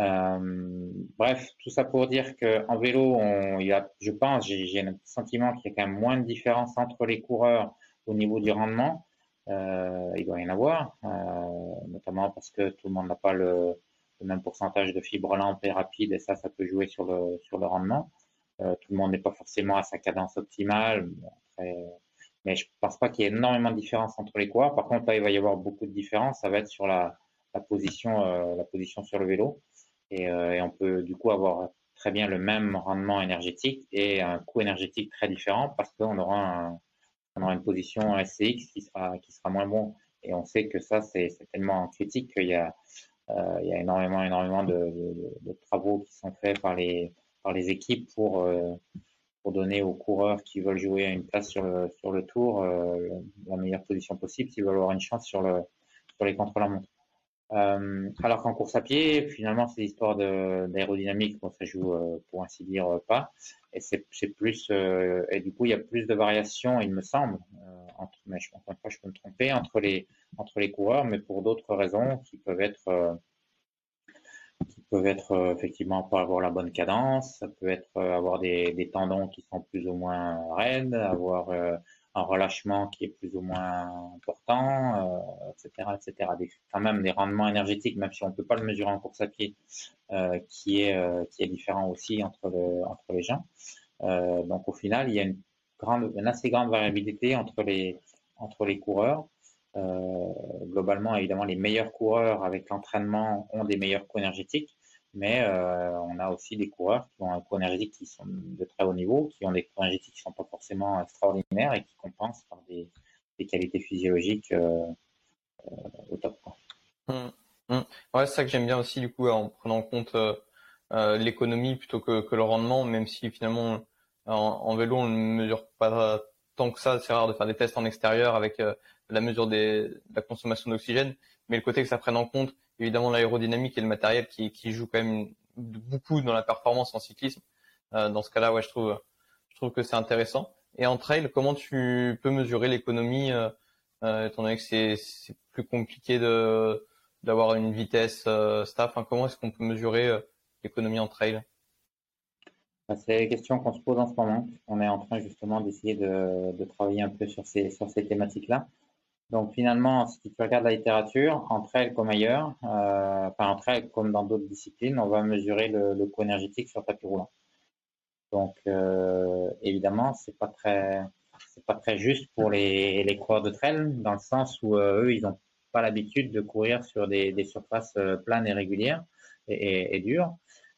Euh, bref, tout ça pour dire qu'en vélo, il y a, je pense, j'ai le sentiment qu'il y a quand même moins de différence entre les coureurs au niveau du rendement. Euh, il doit y en avoir, euh, notamment parce que tout le monde n'a pas le, même pourcentage de fibres lentes et rapides, et ça, ça peut jouer sur le, sur le rendement. Euh, tout le monde n'est pas forcément à sa cadence optimale. Mais je pense pas qu'il y ait énormément de différence entre les coureurs. Par contre, là, il va y avoir beaucoup de différence. Ça va être sur la, position, la position sur le vélo. Et, euh, et, on peut du coup avoir très bien le même rendement énergétique et un coût énergétique très différent parce qu'on aura, un, aura une position SCX qui sera, qui sera moins bon. Et on sait que ça, c'est tellement critique qu'il y a, euh, énormément, énormément de, travaux qui sont faits par les, par les équipes pour, euh, pour donner aux coureurs qui veulent jouer une place sur le, sur le tour la meilleure position possible s'ils veulent avoir une chance sur, le, sur les contre-la-montre. Euh, alors qu'en course à pied, finalement, ces histoires d'aérodynamique, bon, ça joue euh, pour ainsi dire euh, pas. Et c'est plus euh, et du coup, il y a plus de variations, il me semble, entre, mais je, encore une fois, je peux me tromper entre les entre les coureurs, mais pour d'autres raisons qui peuvent être qui peuvent être effectivement pas avoir la bonne cadence, ça peut être avoir des, des tendons qui sont plus ou moins raides, avoir relâchement qui est plus ou moins important, euh, etc., etc. Des, quand même des rendements énergétiques, même si on ne peut pas le mesurer en course à pied, euh, qui est euh, qui est différent aussi entre le, entre les gens. Donc au final, il y a une assez grande variabilité entre les entre les coureurs. Globalement, évidemment, les meilleurs coureurs avec l'entraînement ont des meilleurs coûts énergétiques mais euh, on a aussi des coureurs qui ont un coût énergétique qui sont de très haut niveau, qui ont des coûts énergétiques qui ne sont pas forcément extraordinaires et qui compensent par des, des qualités physiologiques euh, euh, au top. Mmh, mmh. Ouais, c'est ça que j'aime bien aussi du coup en prenant en compte l'économie plutôt que, que, le rendement, même si finalement en, en, vélo on ne mesure pas tant que ça, c'est rare de faire des tests en extérieur avec la mesure des, de la consommation d'oxygène, mais le côté que ça prenne en compte évidemment l'aérodynamique et le matériel qui, qui joue quand même beaucoup dans la performance en cyclisme. Euh, dans ce cas-là, ouais, je trouve, que c'est intéressant. Et en trail, comment tu peux mesurer l'économie, euh, euh, étant donné que c'est, plus compliqué d'avoir une vitesse staff. Enfin, comment est-ce qu'on peut mesurer l'économie en trail? Bah, c'est la question qu'on se pose en ce moment. On est en train justement d'essayer de, travailler un peu sur ces thématiques-là. Donc finalement, si tu regardes la littérature, entre elles comme ailleurs, euh, enfin entre elles comme dans d'autres disciplines, on va mesurer le, le coût énergétique sur tapis roulant. Donc euh, évidemment, c'est pas très c'est pas très juste pour les, les coureurs de trail dans le sens où euh, eux ils n'ont pas l'habitude de courir sur des, des surfaces euh, planes et régulières et, et, et dures.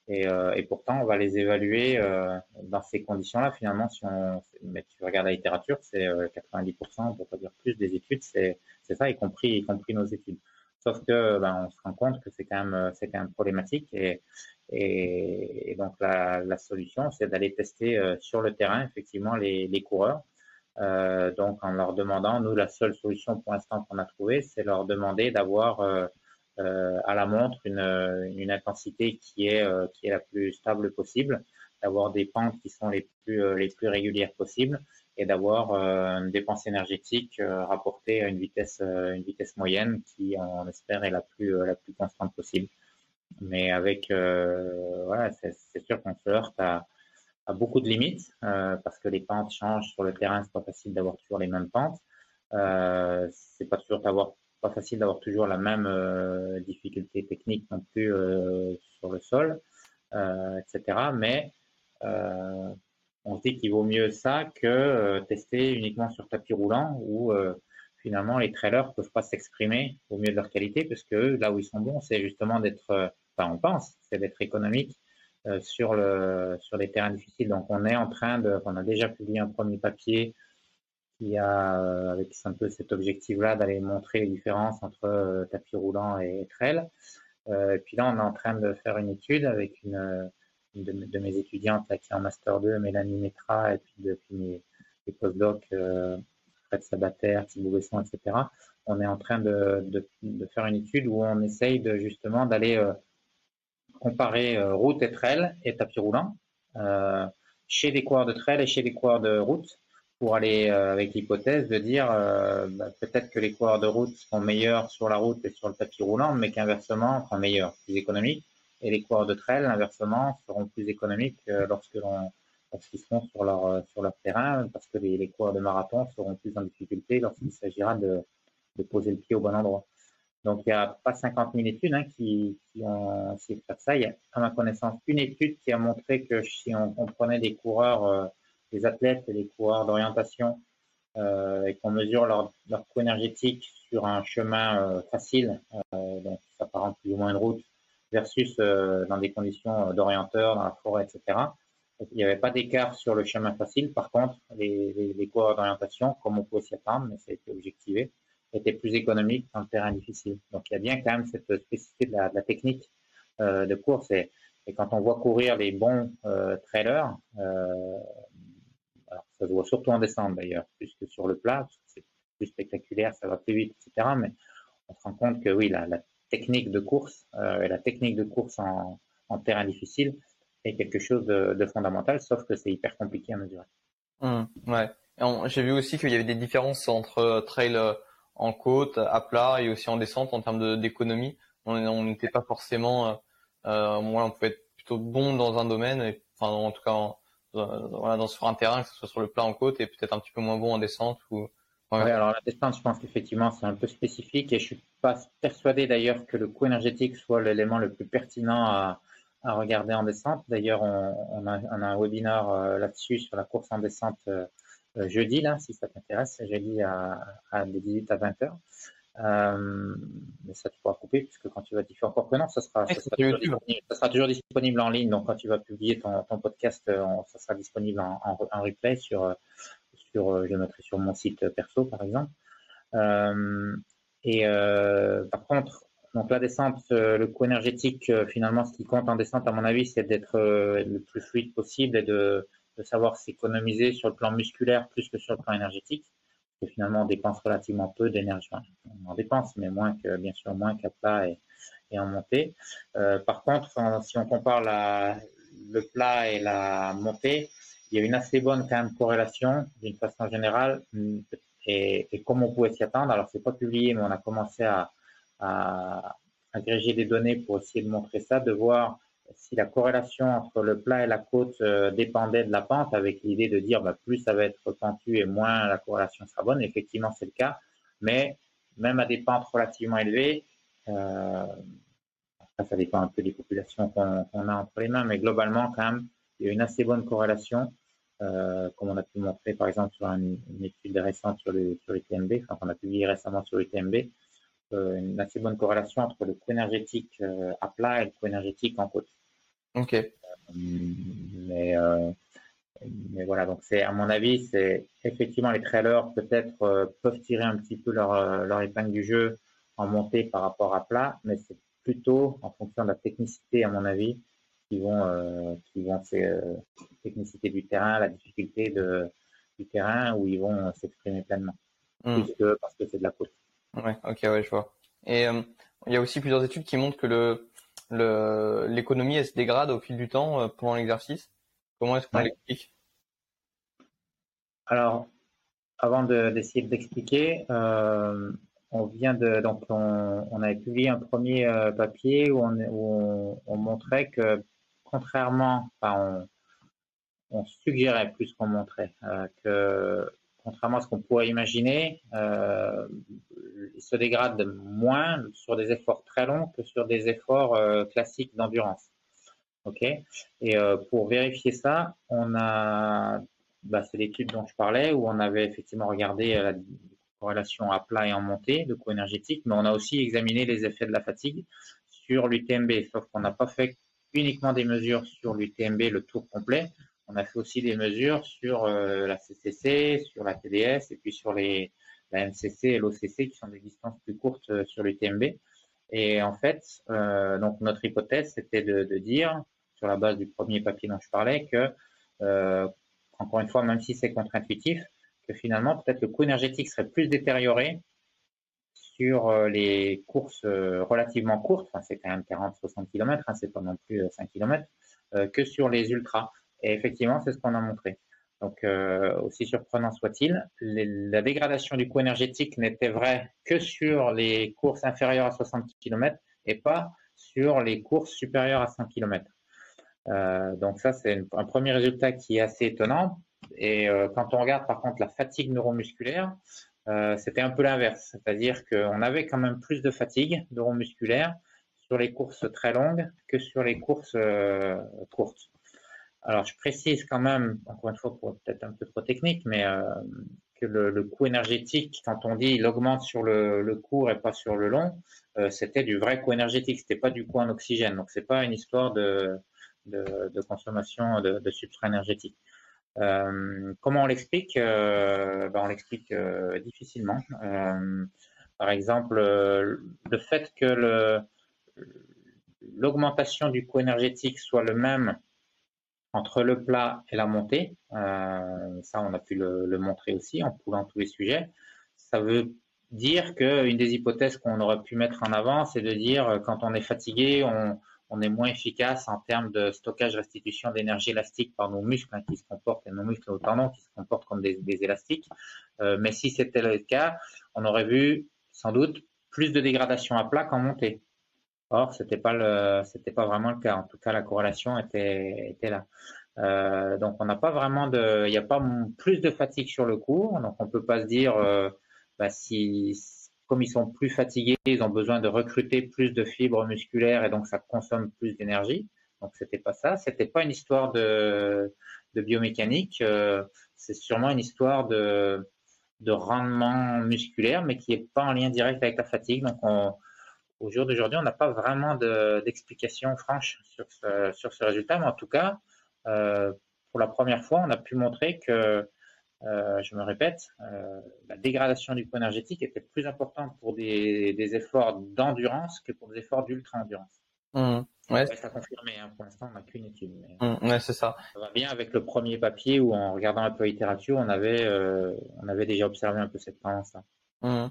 Et, euh, et, pourtant, on va les évaluer euh, dans ces conditions-là. Finalement, si on, mais tu regardes la littérature, c'est 90%, pour pas dire plus, des études, c'est ça, y compris, y compris nos études. Sauf que, ben, on se rend compte que c'est quand même, c'est quand même problématique. Et, et, donc, la, la solution, c'est d'aller tester sur le terrain, effectivement, les, les coureurs. Euh, donc, en leur demandant, nous, la seule solution pour l'instant qu'on a trouvée, c'est leur demander d'avoir euh, à la montre une, une intensité qui est, euh, qui est la plus stable possible, d'avoir des pentes qui sont les plus, euh, les plus régulières possibles et d'avoir une dépense énergétique rapportée à une vitesse, une vitesse moyenne qui, on espère, est la plus, la plus constante possible. Mais avec, voilà, c'est sûr qu'on se heurte à, beaucoup de limites parce que les pentes changent sur le terrain. C'est pas facile d'avoir toujours les mêmes pentes. Euh, c'est pas toujours d'avoir pas facile d'avoir toujours la même euh, difficulté technique non plus euh, sur le sol, euh, etc. Mais on se dit qu'il vaut mieux ça que tester uniquement sur tapis roulant où finalement les trailers peuvent pas s'exprimer au mieux de leur qualité parce que là où ils sont bons, c'est justement d'être, enfin on pense, c'est d'être économique sur le sur les terrains difficiles. Donc on est en train de, on a déjà publié un premier papier qui a, euh, avec un peu cet objectif-là, d'aller montrer les différences entre euh, tapis roulant et trail. Euh, et puis là, on est en train de faire une étude avec une, de, mes étudiantes qui est en Master 2, Mélanie Metra, et puis depuis mes, mes postdocs, Fred Sabater, Thibaut Besson, etc. On est en train de, de, de, faire une étude où on essaye justement d'aller comparer route et trail et tapis roulant chez des coureurs de trail et chez des coureurs de route pour aller euh, avec l'hypothèse de dire euh, bah, peut-être que les coureurs de route sont meilleurs sur la route et sur le tapis roulant, mais qu'inversement, enfin meilleurs, plus économiques, et les coureurs de trail, inversement, seront plus économiques euh, lorsque lorsqu'ils seront sur leur sur leur terrain, parce que les, les coureurs de marathon seront plus en difficulté lorsqu'il s'agira de, de poser le pied au bon endroit. Donc, il n'y a pas 50 000 études hein, qui, qui, ont essayé de faire ça. Il y a, à ma connaissance, une étude qui a montré que si on prenait des coureurs les athlètes et les coureurs d'orientation euh, et qu'on mesure leur, leur coût énergétique sur un chemin euh, facile, euh, donc ça part plus ou moins une route, versus dans des conditions d'orienteur, dans la forêt, etc. il n'y avait pas d'écart sur le chemin facile. Par contre, les, les, coureurs d'orientation, comme on pouvait s'y attendre, mais ça a été objectivé, étaient plus économiques dans le terrain difficile. Donc il y a bien quand même cette spécificité de la, technique de course. Et, quand on voit courir les bons trailers, ça se voit surtout en descente d'ailleurs, plus que sur le plat, c'est plus spectaculaire, ça va plus vite, etc. Mais on se rend compte que oui, la, technique de course euh, et la technique de course en, terrain difficile est quelque chose de, fondamental, sauf que c'est hyper compliqué à mesurer. Mmh, ouais. J'ai vu aussi qu'il y avait des différences entre euh, trail euh, en côte, à plat et aussi en descente en termes d'économie. On n'était pas forcément, moi, on pouvait être plutôt bon dans un domaine, enfin en tout cas en, voilà, dans, sur un terrain, que ce soit sur le plat en côte, et peut-être un petit peu moins bon en descente ou. Alors la descente, je pense qu'effectivement c'est un peu spécifique et je suis pas persuadé d'ailleurs que le coût énergétique soit l'élément le plus pertinent à, regarder en descente. D'ailleurs, on, a, un webinaire euh, là-dessus sur la course en descente euh, euh, jeudi, là, si ça t'intéresse, jeudi à, à de 18 à 20 heures. Euh, mais ça, tu pourras couper puisque quand tu vas diffuser encore que non, ça sera, ça sera, toujours, disponible, ça sera toujours disponible en ligne. Donc, quand tu vas publier ton, ton podcast, euh, ça sera disponible en, en, en, replay sur, sur, euh, je le mettrai sur mon site perso, par exemple. Euh, et euh, par contre, donc la descente, le coût énergétique, finalement, ce qui compte en descente, à mon avis, c'est d'être le plus fluide possible et de, de savoir s'économiser sur le plan musculaire plus que sur le plan énergétique que finalement on dépense relativement peu d'énergie. On en dépense, mais moins que, bien sûr, moins qu'à plat et, en montée. Euh, par contre, si on compare le plat et la montée, il y a une assez bonne quand même corrélation d'une façon générale. Et, comme on pouvait s'y attendre, alors c'est pas publié, mais on a commencé à agréger des données pour essayer de montrer ça, de voir si la corrélation entre le plat et la côte euh, dépendait de la pente, avec l'idée de dire bah, plus ça va être pentu et moins la corrélation sera bonne, effectivement c'est le cas, mais même à des pentes relativement élevées, euh, ça dépend un peu des populations qu'on a entre les mains, mais globalement quand même, il y a une assez bonne corrélation, euh, comme on a pu montrer par exemple sur une, étude récente sur, le, sur l'UTMB, enfin qu'on a publié récemment sur l'UTMB, une assez bonne corrélation entre le coût énergétique à plat et le coût énergétique en côte. Ok. Euh, mais, mais voilà, donc c'est à mon avis, c'est effectivement les trailers peut-être peuvent tirer un petit peu leur, leur épingle du jeu en montée par rapport à plat, mais c'est plutôt en fonction de la technicité, à mon avis, qui vont, qui vont c'est technicité du terrain, la difficulté de, du terrain où ils vont s'exprimer pleinement, plus que parce que c'est de la côte. Ouais, ok, ouais, je vois. Et euh, il y a aussi plusieurs études qui montrent que le l'économie elle se dégrade au fil du temps euh, pendant l'exercice. Comment est-ce qu'on l'explique? Alors, avant d'essayer d'expliquer, euh, on vient de donc on, on avait publié un premier papier où on, où on, montrait que contrairement, enfin on, suggérait plus qu'on montrait que contrairement à ce qu'on pourrait imaginer, euh, il se dégrade moins sur des efforts très longs que sur des efforts euh, classiques d'endurance. Ok. Et euh, pour vérifier ça, on a, bah, c'est l'étude dont je parlais où on avait effectivement regardé la corrélation à plat et en montée de coût énergétique, mais on a aussi examiné les effets de la fatigue sur l'UTMB, sauf qu'on n'a pas fait uniquement des mesures sur l'UTMB, le tour complet, on a fait aussi des mesures sur euh, la CCC, sur la TDS et puis sur les, la MCC et l'OCC qui sont des distances plus courtes euh, sur l'UTMB. Et en fait, euh, donc notre hypothèse, c'était de, dire, sur la base du premier papier dont je parlais, que, encore une fois, même si c'est contre-intuitif, que finalement, peut-être le coût énergétique serait plus détérioré sur les courses relativement courtes, c'est quand même 40-60 km, hein, c'est pas non plus 5 km, que sur les ultras. Et effectivement, c'est ce qu'on a montré. Donc, euh, aussi surprenant soit-il, la dégradation du coût énergétique n'était vraie que sur les courses inférieures à 60 km et pas sur les courses supérieures à 100 km. Euh, donc ça, c'est un premier résultat qui est assez étonnant. Et euh, quand on regarde par contre la fatigue neuromusculaire, c'était un peu l'inverse. C'est-à-dire qu'on avait quand même plus de fatigue neuromusculaire sur les courses très longues que sur les courses courtes. Alors, je précise quand même, encore une fois, pour peut-être un peu trop technique, mais euh, que le, coût énergétique, quand on dit il augmente sur le, court et pas sur le long, euh, c'était du vrai coût énergétique, c'était pas du coût en oxygène. Donc, c'est pas une histoire de, consommation de, de, substrat énergétique. Euh, comment on l'explique ben, On l'explique difficilement. par exemple, le fait que l'augmentation du coût énergétique soit le même entre le plat et la montée. Euh, ça, on a pu le, montrer aussi en poulant tous les sujets. Ça veut dire qu'une des hypothèses qu'on aurait pu mettre en avant, c'est de dire euh, quand on est fatigué, on, est moins efficace en termes de stockage, restitution d'énergie élastique par nos muscles hein, qui se comportent, et nos muscles aux tendons qui se comportent comme des, élastiques. Euh, mais si c'était le cas, on aurait vu sans doute plus de dégradation à plat qu'en montée. Or, c'était pas pas vraiment le cas. En tout cas, la corrélation était, là. Euh, donc, on n'a pas vraiment de, il n'y a pas plus de fatigue sur le cours. Donc, on peut pas se dire, euh, bah, si, comme ils sont plus fatigués, ils ont besoin de recruter plus de fibres musculaires et donc ça consomme plus d'énergie. Donc, c'était pas ça. C'était pas une histoire de, de biomécanique. Euh, c'est sûrement une histoire de, de rendement musculaire, mais qui est pas en lien direct avec la fatigue. Donc, on, au jour d'aujourd'hui, on n'a pas vraiment d'explication franche sur ce, sur ce résultat, mais en tout cas, euh, pour la première fois, on a pu montrer que, euh, je me répète, euh, la dégradation du poids énergétique était plus importante pour des, efforts d'endurance que pour des efforts d'ultra-endurance. Mmh. Ouais. Ça confirmé, hein. pour l'instant, on n'a qu'une étude. Mmh. Ouais, c'est ça. Ça va bien avec le premier papier où, en regardant un peu la littérature, on avait, on avait déjà observé un peu cette tendance-là. Mmh.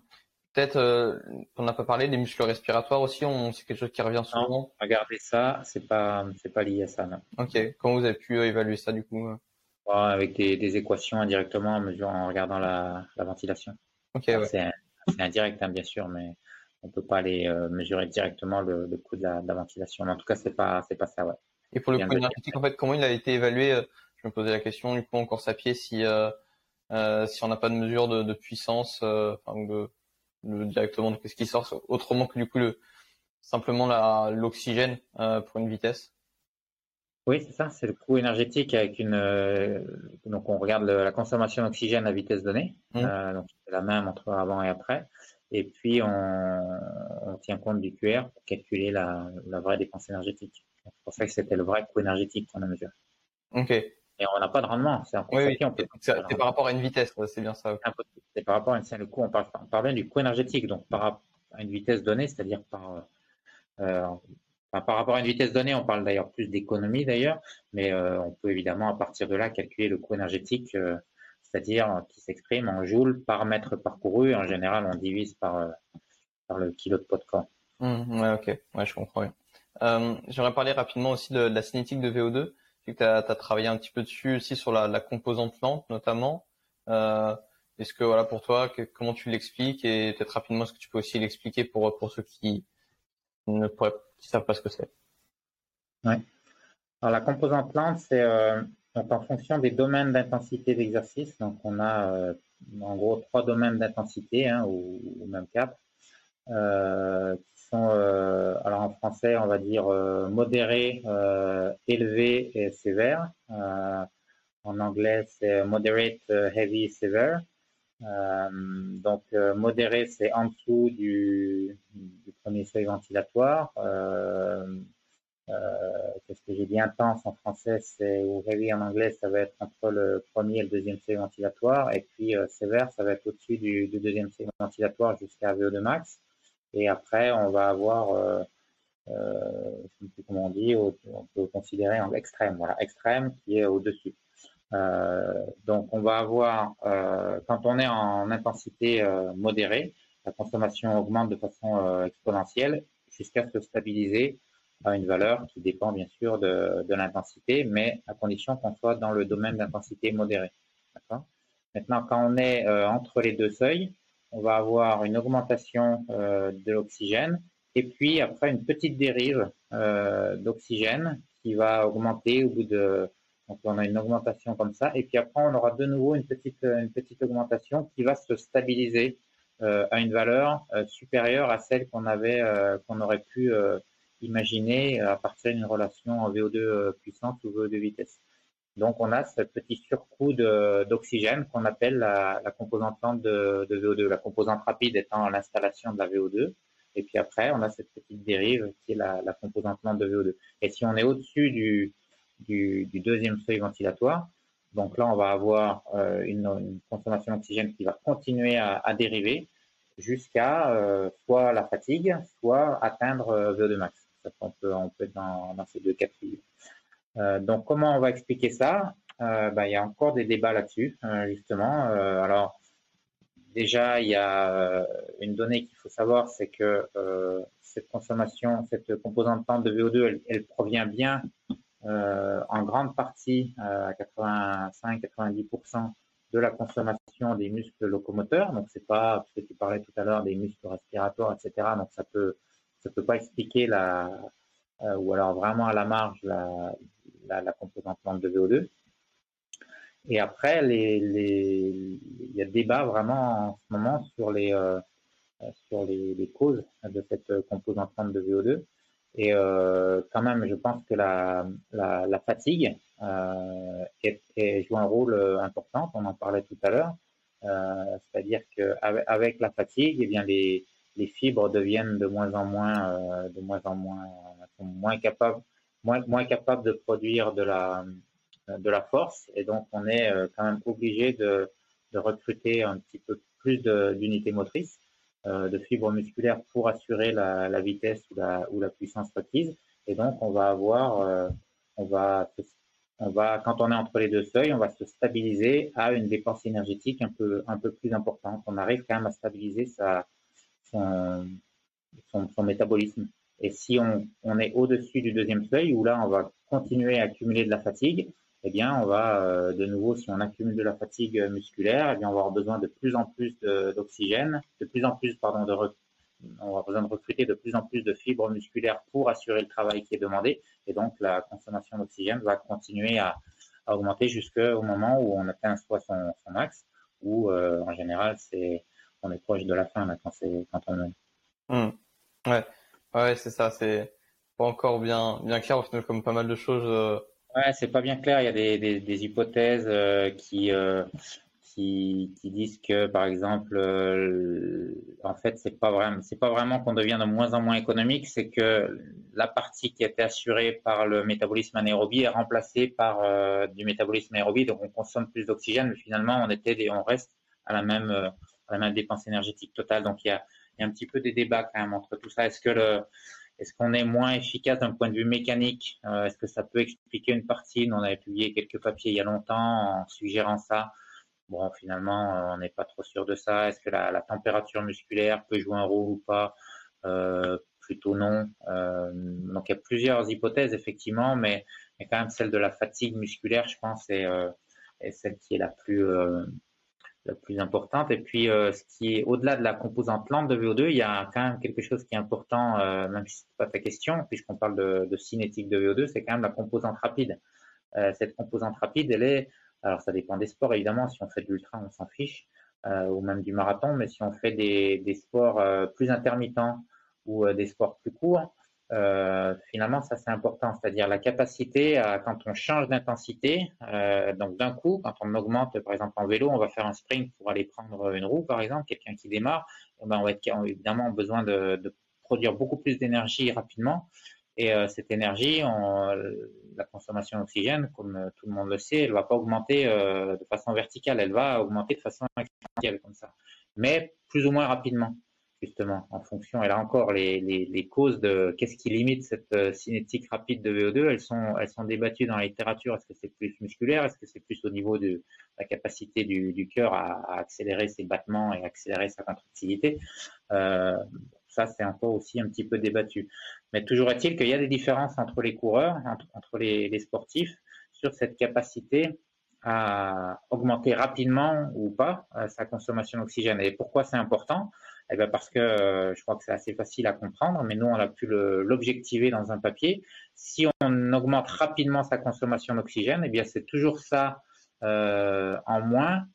Peut-être, euh, on n'a pas parlé des muscles respiratoires aussi, c'est quelque chose qui revient souvent. Non, regardez ça, c'est pas, c'est pas lié à ça. Non. Ok, comment vous avez pu évaluer ça du coup Avec des, équations indirectement en, mesure, en regardant la, ventilation. Ok, ouais. c'est, indirect hein, bien sûr, mais on peut pas aller euh, mesurer directement le, coût de la, ventilation. Mais en tout cas, c'est pas, c'est pas ça, ouais. Et pour le coût énergétique, en fait, comment il a été évalué Je me posais la question du coup en course à pied si si on n'a pas de mesure de, puissance, enfin de, directement de ce qui sort autrement que du coup le simplement l'oxygène pour une vitesse. Oui, c'est ça, c'est le coût énergétique avec une. Euh, donc, on regarde la consommation d'oxygène à vitesse donnée. Mmh. Euh, donc, c'est la même entre avant et après. Et puis, on, tient compte du QR pour calculer la, vraie dépense énergétique. C'est pour ça que c'était le vrai coût énergétique qu'on a mesuré. OK. Et on n'a pas de rendement. C'est oui, c'est par rapport à une vitesse, c'est bien ça. C'est par rapport à une, le coût. On parle, on parle bien du coût énergétique, donc par rapport à une vitesse donnée, c'est-à-dire par. Euh, par rapport à une vitesse donnée, on parle d'ailleurs plus d'économie d'ailleurs, mais euh, on peut évidemment à partir de là calculer le coût énergétique, euh, c'est-à-dire qui s'exprime en joules par mètre parcouru. En général, on divise par, euh, par le kilo de pot de camp. Mmh, ouais, ok, ouais, je comprends. J'aimerais parler rapidement aussi de, la cinétique de VO2. Tu as, travaillé un petit peu dessus aussi sur la, composante lente notamment. est-ce que voilà pour toi, comment tu l'expliques et peut-être rapidement, est-ce que tu peux aussi l'expliquer pour pour ceux qui ne savent pas ce que c'est? Oui. Alors la composante lente, c'est euh, en fonction des domaines d'intensité d'exercice. Donc on a euh, en gros trois domaines d'intensité, hein, ou, même quatre, euh, qui sont alors en français on va dire modéré, élevé et sévère. en anglais c'est moderate, heavy, severe. Euh, donc euh, modéré, c'est en dessous du, premier seuil ventilatoire. Euh, qu'est-ce que j'ai dit? Intense en français, c'est ou heavy en anglais, ça va être entre le premier et le deuxième seuil ventilatoire, et puis sévère, ça va être au-dessus du, deuxième seuil ventilatoire jusqu'à VO2 max. Et après, on va avoir, euh, je ne sais comment on dit, on peut considérer en extrême, voilà, extrême qui est au-dessus. Euh, donc, on va avoir, euh, quand on est en intensité euh, modérée, la consommation augmente de façon exponentielle jusqu'à se stabiliser à une valeur qui dépend bien sûr de l'intensité, mais à condition qu'on soit dans le domaine d'intensité modérée. Maintenant, quand on est entre les deux seuils, on va avoir une augmentation de l'oxygène et puis après une petite dérive d'oxygène qui va augmenter au bout de donc on a une augmentation comme ça. Et puis après, on aura de nouveau une petite, une petite augmentation qui va se stabiliser euh, à une valeur euh, supérieure à celle qu'on avait, euh, qu'on aurait pu imaginer à partir d'une relation en VO2 puissance ou VO2 vitesse. Donc on a ce petit surcoût d'oxygène qu'on appelle la, composante lente de, VO2, la composante rapide étant l'installation de la VO2. Et puis après, on a cette petite dérive qui est la, composante lente de VO2. Et si on est au-dessus du, deuxième seuil ventilatoire. Donc là, on va avoir euh, une, consommation d'oxygène qui va continuer à, dériver jusqu'à euh, soit la fatigue, soit atteindre euh, VO2 max. on, peut, on peut être dans, ces deux cas de figure. Donc comment on va expliquer ça? Ben, Il y a encore des débats là-dessus, justement. alors déjà, il y a une donnée qu'il faut savoir, c'est que cette consommation, cette composante de VO2, elle provient bien euh, en grande partie euh, à 85-90% de la consommation des muscles locomoteurs. Donc c'est pas ce que tu parlais tout à l'heure des muscles respiratoires, etc. Donc ça peut ça peut pas expliquer la euh, ou alors vraiment à la marge la, la, composante lente de VO2. Et après, les, les, il y a débat vraiment en ce moment sur les, euh, sur les, causes de cette composante lente de VO2. Et euh, quand même, je pense que la, la, fatigue euh, joue un rôle important. On en parlait tout à l'heure. C'est-à-dire qu'avec avec la fatigue, eh bien les, les fibres deviennent de moins en moins, de moins en moins, moins capables, moins, moins capables de produire de la, de la force. Et donc, on est euh, quand même obligé de, de recruter un petit peu plus d'unités motrices. Euh, de fibres musculaires pour assurer la, la vitesse ou la, ou la, puissance requise. Et donc, on va avoir, euh, on va, on va, quand on est entre les deux seuils, on va se stabiliser à une dépense énergétique un peu, un peu plus importante. On arrive quand même à stabiliser son, son, son métabolisme. Et si on, est au-dessus du deuxième seuil, où là, on va continuer à accumuler de la fatigue, eh bien, on va euh, de nouveau, si on accumule de la fatigue musculaire, eh bien, on va avoir besoin de plus en plus d'oxygène, de, plus en plus pardon, de, on aura besoin de recruter de plus en plus de fibres musculaires pour assurer le travail qui est demandé. Et donc, la consommation d'oxygène va continuer à, augmenter jusqu'au moment où on atteint soit son, max, ou euh, en général, c'est on est proche de la fin quand, quand on. Mmh. Ouais, ouais c'est ça. C'est pas encore bien, bien clair, au final, comme pas mal de choses. Euh. Ouais, c'est pas bien clair. Il y a des, des, hypothèses euh, qui, qui, disent que, par exemple, euh, en fait, c'est pas vraiment, c'est pas vraiment qu'on devient de moins en moins économique, c'est que la partie qui était assurée par le métabolisme anaérobie est remplacée par euh, du métabolisme aérobie, donc on consomme plus d'oxygène, mais finalement, on était, on reste à la même, euh, à la même dépense énergétique totale. Donc, il y a, il y a un petit peu des débats quand même entre tout ça. Est-ce que le, est-ce qu'on est moins efficace d'un point de vue mécanique? Est-ce que ça peut expliquer une partie? On avait publié quelques papiers il y a longtemps en suggérant ça. Bon, finalement, euh, on n'est pas trop sûr de ça. Est-ce que la, température musculaire peut jouer un rôle ou pas? Euh, Plutôt non. Euh, donc, il y a plusieurs hypothèses, effectivement, mais, mais, quand même celle de la fatigue musculaire, je pense, est, est celle qui est la plus, la plus importante. Et puis, ce qui est au-delà de la composante lente de VO2, il y a quand même quelque chose qui est important, même si ce n'est pas ta question, puisqu'on parle de, cinétique de VO2, c'est quand même la composante rapide. cette composante rapide, elle est alors, ça dépend des sports, évidemment. Si on fait de l'ultra, on s'en fiche, euh, ou même du marathon. Mais si on fait des, sports euh, plus intermittents ou euh, des sports plus courts, finalement, ça c'est important. C'est-à-dire la capacité à, quand on change d'intensité, donc d'un coup, quand on augmente, par exemple en vélo, on va faire un sprint pour aller prendre une roue, par exemple, quelqu'un qui démarre, eh ben, on va être évidemment besoin de, produire beaucoup plus d'énergie rapidement. Et euh, cette énergie, la consommation d'oxygène, comme euh, tout le monde le sait, elle ne va pas augmenter euh, de façon verticale, elle va augmenter de façon exponentielle comme ça, mais plus ou moins rapidement, justement, en fonction. Et là encore, les, les, causes de qu'est-ce qui limite cette cinétique rapide de VO2, elles sont, elles sont débattues dans la littérature. Est-ce que c'est plus musculaire? Est-ce que c'est plus au niveau de la capacité du, cœur à, à, accélérer ses battements et accélérer sa contractilité? Euh, ça, c'est encore aussi un petit peu débattu. Mais toujours est-il qu'il y a des différences entre les coureurs, entre, les, sportifs, sur cette capacité à augmenter rapidement ou pas euh, sa consommation d'oxygène. Et pourquoi c'est important? Eh bien parce que euh, je crois que c'est assez facile à comprendre, mais nous, on a pu l'objectiver dans un papier. Si on augmente rapidement sa consommation d'oxygène, eh bien c'est toujours ça euh, en moins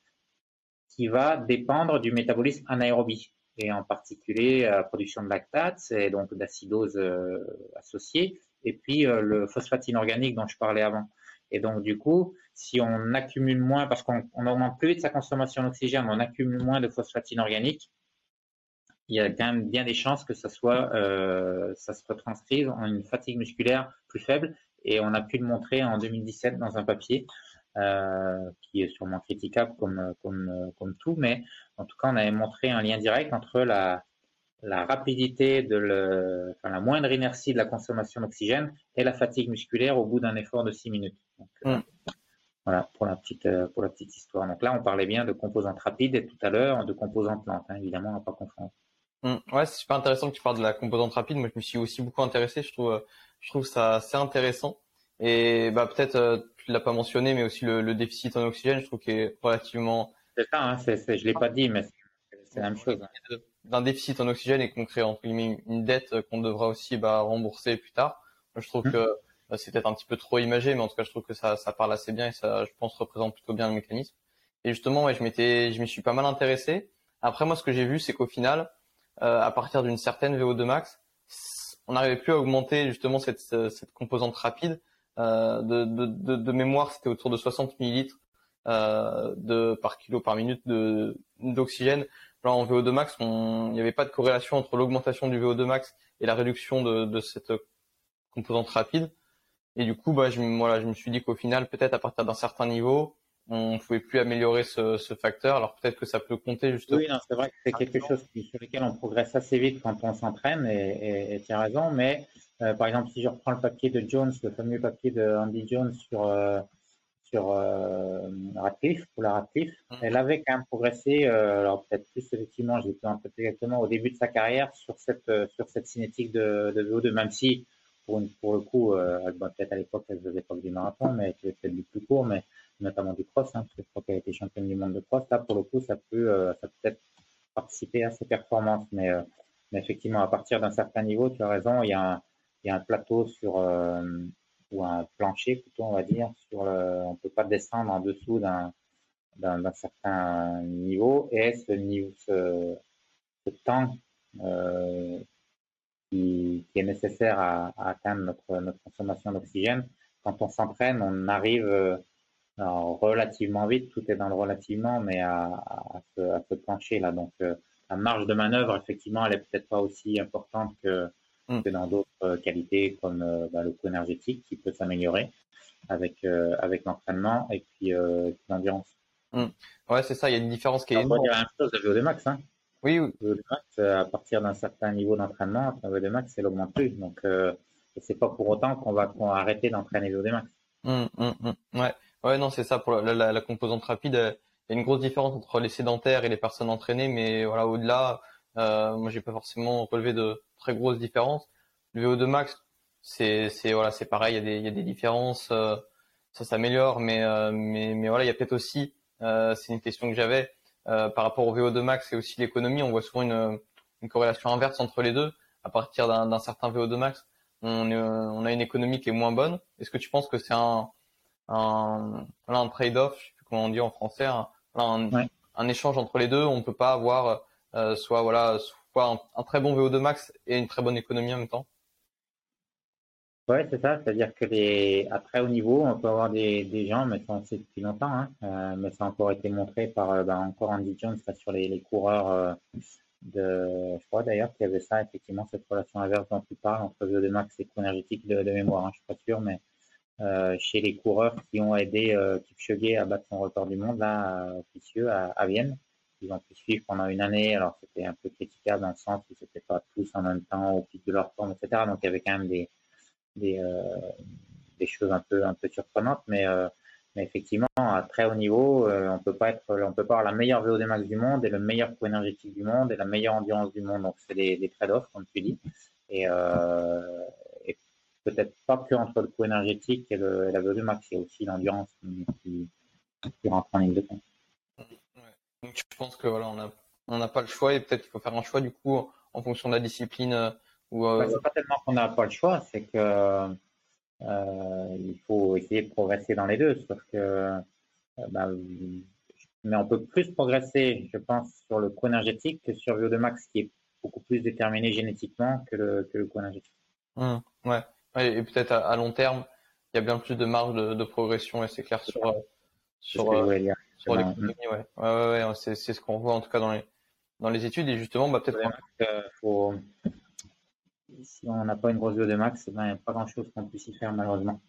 qui va dépendre du métabolisme anaérobie et en particulier la production de lactate et donc d'acidose euh, associée, et puis euh, le phosphate inorganique dont je parlais avant. Et donc, du coup, si on accumule moins, parce qu'on augmente plus vite sa consommation d'oxygène, on accumule moins de phosphate inorganique, il y a quand même bien des chances que ça soit, euh, ça se retranscrive en une fatigue musculaire plus faible. Et on a pu le montrer en 2017 dans un papier euh, qui est sûrement critiquable comme, comme, comme tout, mais en tout cas, on avait montré un lien direct entre la, la rapidité de le, enfin, la moindre inertie de la consommation d'oxygène et la fatigue musculaire au bout d'un effort de 6 minutes. Euh, mm. Voilà pour la petite pour la petite histoire. Donc là, on parlait bien de composantes rapides et tout à l'heure de composantes lentes. Hein, évidemment, on va pas confondre. Mm. Ouais, c'est super intéressant que tu parles de la composante rapide. Moi, je me suis aussi beaucoup intéressé. Je trouve je trouve ça assez intéressant. Et bah peut-être tu l'as pas mentionné, mais aussi le, déficit en oxygène, je trouve qu'il est relativement. C'est ça, hein, c'est, je l'ai pas dit, mais c'est la même chose. Hein. D'un déficit en oxygène et qu'on crée entre guillemets une dette qu'on devra aussi bah, rembourser plus tard. Je trouve mmh. que bah, c'est peut-être un petit peu trop imagé, mais en tout cas, je trouve que ça, ça parle assez bien et ça, je pense, représente plutôt bien le mécanisme. Et justement, ouais, je m'étais, je m'y suis pas mal intéressé. Après, moi, ce que j'ai vu, c'est qu'au final, euh, à partir d'une certaine VO2 max, on n'arrivait plus à augmenter justement cette, cette composante rapide euh, de, de, de, mémoire, c'était autour de 60 millilitres euh, par kilo par minute d'oxygène. Là, en VO2 max, il n'y avait pas de corrélation entre l'augmentation du VO2 max et la réduction de, de cette composante rapide. Et du coup, bah, je, voilà, je me suis dit qu'au final, peut-être à partir d'un certain niveau, on pouvait plus améliorer ce, ce facteur. Alors peut-être que ça peut compter justement. Oui, c'est vrai que c'est quelque chose sur lequel on progresse assez vite quand on s'entraîne, et tu as raison, mais euh, par exemple, si je reprends le papier de Jones, le fameux papier de Andy Jones sur, euh, sur euh, Radcliffe, pour la Radcliffe, mm. elle avait quand même progressé, alors peut-être plus effectivement, je l'ai plus en tête exactement, au début de sa carrière sur cette, sur cette cinétique de, de VO2, même si pour, une, pour le coup, peut-être à l'époque, elle faisait pas du marathon, mais elle faisait du plus court, mais notamment du cross, hein, parce que je crois qu'elle a championne du monde de cross. Là, pour le coup, ça peut, ça peut peut-être participer à ses performances, mais Mais effectivement, à partir d'un certain niveau, tu as raison, il y a un, plateau sur, ou un plancher plutôt, on va dire, sur le, on peut pas descendre en dessous d'un, d'un, certain niveau et ce niveau, ce, temps euh, qui, qui, est nécessaire à, à, atteindre notre, notre consommation d'oxygène. Quand on s'entraîne, on arrive euh, relativement vite, tout est dans le relativement, mais à, à, ce, à ce plancher là. Donc euh, la marge de manœuvre, effectivement, elle est peut-être pas aussi importante que, mm. que dans d'autres qualités comme bah, le coût énergétique qui peut s'améliorer avec avec l'entraînement et puis l'endurance. Mm. Ouais, c'est ça, il y a une différence qui est. Il y a la même chose de VO2 max. Hein. Oui, oui. VO2 max, à partir d'un certain niveau d'entraînement, le VO2 max, elle augmente plus. Donc, euh, c'est pas pour autant qu'on va, arrêter d'entraîner VO2 max. Mm, mm, ouais. Ouais, non, c'est ça. Pour la, la, composante rapide, il y a une grosse différence entre les sédentaires et les personnes entraînées, mais voilà, au-delà, euh, moi, j'ai pas forcément relevé de très grosses différences. Le VO2 max, c'est, c'est voilà, c'est pareil. Il y a des, il y a des différences. Euh, ça s'améliore, mais, euh, mais, mais voilà, il y a peut-être aussi euh, c'est une question que j'avais euh, par rapport au VO2 max et aussi l'économie. On voit souvent une, une, corrélation inverse entre les deux. À partir d'un certain VO2 max, on, a une économie qui est moins bonne. Est-ce que tu penses que c'est un, un, un trade-off, je sais plus comment on dit en français, un, un, échange entre les deux. On ne peut pas avoir euh, soit voilà soit un, un, très bon VO2 max et une très bonne économie en même temps. Oui, c'est ça. C'est-à-dire que les, à très haut niveau, on peut avoir des, des gens, mais ça on sait depuis longtemps, hein, euh, mais ça a encore été montré par ben, encore Andy Jones sur les, les coureurs euh, de, je crois d'ailleurs qu'il y avait ça, effectivement, cette relation inverse dont tu parles entre VO2 max et énergétique de, de mémoire, hein, je suis pas sûr, mais euh, chez les coureurs qui ont aidé euh, Kipchoge à battre son record du monde, là, officieux, à, à Vienne. Ils ont pu suivre pendant une année, alors c'était un peu critiquable dans le sens où c'était pas tous en même temps au pic de leur forme, etc. Donc il y avait quand même des, des, euh, des choses un peu, un peu surprenantes, mais, euh, mais effectivement, à très haut niveau, euh, on peut pas être, on peut pas avoir la meilleure VO2 max du monde et le meilleur coût énergétique du monde et la meilleure endurance du monde. Donc, c'est des, des trade-offs, comme tu dis. Et, et peut-être pas que entre le coût énergétique et, le, et la VO2 max, il y a aussi l'endurance qui, qui, rentre en ligne de compte. Donc, je pense que voilà, on n'a pas le choix et peut-être qu'il faut faire un choix du coup en fonction de la discipline euh, c'est pas tellement qu'on n'a pas le choix, c'est que euh, il faut essayer de progresser dans les deux. Sauf que, euh, bah, mais on peut plus progresser, je pense, sur le coût énergétique que sur VO2 max, qui est beaucoup plus déterminé génétiquement que le, que le coût énergétique. Mmh, ouais. Et peut-être à, long terme, il y a bien plus de marge de, progression, et c'est clair sur, sur, sur l'économie. Ouais. Ouais, ouais, c'est, c'est ce qu'on voit en tout cas dans les, dans les études. Et justement, bah, peut-être. faut, si on n'a pas une grosse VO2 max, ben, il n'y a pas grand-chose qu'on puisse y faire malheureusement.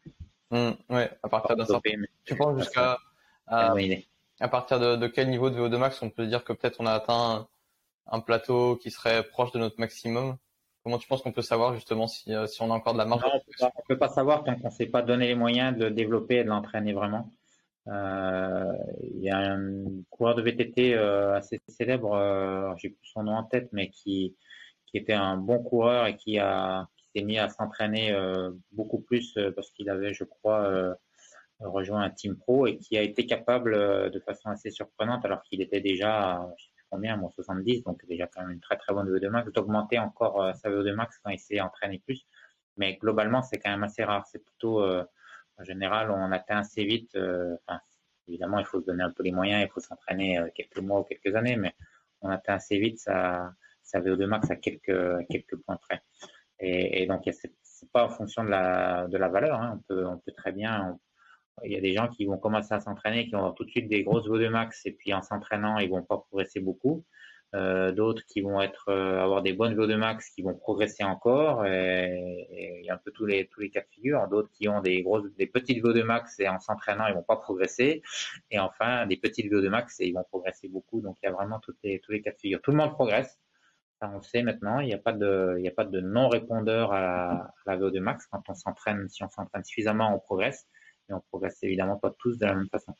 Mmh, ouais, à partir d'un certain. Tu penses jusqu'à à, à, partir de, de, quel niveau de VO2 max on peut dire que peut-être on a atteint un, plateau qui serait proche de notre maximum? Comment tu penses qu'on peut savoir justement si, euh, si on a encore de la marge On ne peut pas savoir tant qu'on ne s'est pas donné les moyens de développer et de l'entraîner vraiment. Euh, il y a un coureur de VTT euh, assez célèbre, euh, j'ai plus son nom en tête, mais qui, qui était un bon coureur et qui a s'est mis à s'entraîner beaucoup plus parce qu'il avait, je crois, rejoint un team pro et qui a été capable de façon assez surprenante, alors qu'il était déjà, je sais plus combien, moi 70, donc déjà quand même une très très bonne VO2 max, d'augmenter encore sa VO2 max quand il s'est entraîné plus. Mais globalement, c'est quand même assez rare. C'est plutôt, en général, on atteint assez vite. Enfin, évidemment, il faut se donner un peu les moyens, il faut s'entraîner quelques mois ou quelques années, mais on atteint assez vite ça sa VO2 max à quelques, quelques points près. Et, et donc, c'est pas en fonction de la, de la valeur. Hein. On, peut, on peut très bien. Il y a des gens qui vont commencer à s'entraîner, qui ont tout de suite des grosses VO2 max, et puis en s'entraînant, ils vont pas progresser beaucoup. Euh, d'autres qui vont être euh, avoir des bonnes VO2 max, qui vont progresser encore. Il y a un peu tous les tous les cas de figure. D'autres qui ont des petites VO2 max et en s'entraînant, ils vont pas progresser. Et enfin, des petites VO2 max et ils vont progresser beaucoup. Donc il y a vraiment tous les cas de figure. Tout le monde progresse on sait maintenant, il n'y a pas de, il a pas de non-répondeur à, la VO2 max. Quand on s'entraîne, si on s'entraîne suffisamment, on progresse. Et on progresse évidemment pas tous de la même façon.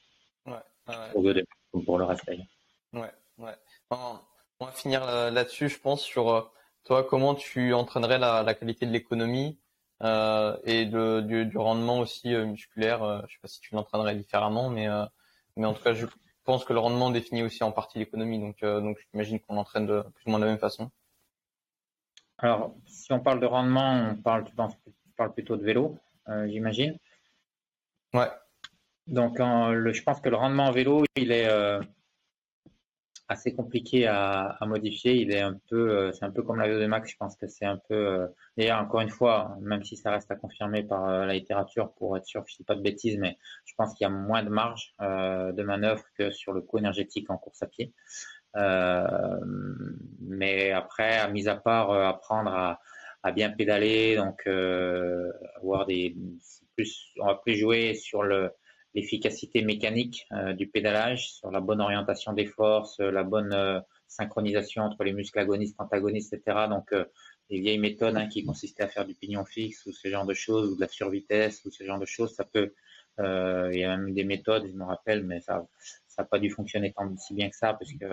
Ouais, Pour, pour le reste d'ailleurs. Ouais, ouais. on va finir là-dessus, je pense, sur euh, toi, comment tu entraînerais la, qualité de l'économie euh, et du, rendement aussi euh, musculaire. Je je sais pas si tu l'entraînerais différemment, mais, mais en tout cas, je, pense que le rendement définit aussi en partie l'économie, donc, euh, donc j'imagine qu'on l'entraîne de plus ou moins de la même façon. Alors, si on parle de rendement, on parle, tu, penses, parles plutôt de vélo, euh, j'imagine. Ouais. Donc, le, je pense que le rendement en vélo, il est, assez compliqué à, modifier. Il est un peu, euh, c'est un peu comme la VO2 max. Je pense que c'est un peu. Euh, d'ailleurs, encore une fois, même si ça reste à confirmer par euh, la littérature pour être sûr que je dis pas de bêtises, mais je pense qu'il y a moins de marge de manœuvre que sur le coût énergétique en course à pied. mais après, à mis à part apprendre à, à, bien pédaler, donc avoir des plus, on va plus jouer sur le l'efficacité mécanique euh, du pédalage, sur la bonne orientation des forces, la bonne euh, synchronisation entre les muscles agonistes, antagonistes, etc. Donc, euh, les vieilles méthodes hein, qui consistaient à faire du pignon fixe ou ce genre de choses, ou de la survitesse ou ce genre de choses, ça peut. il y a même des méthodes, je me rappelle, mais ça n'a pas dû fonctionner tant si bien que ça, parce que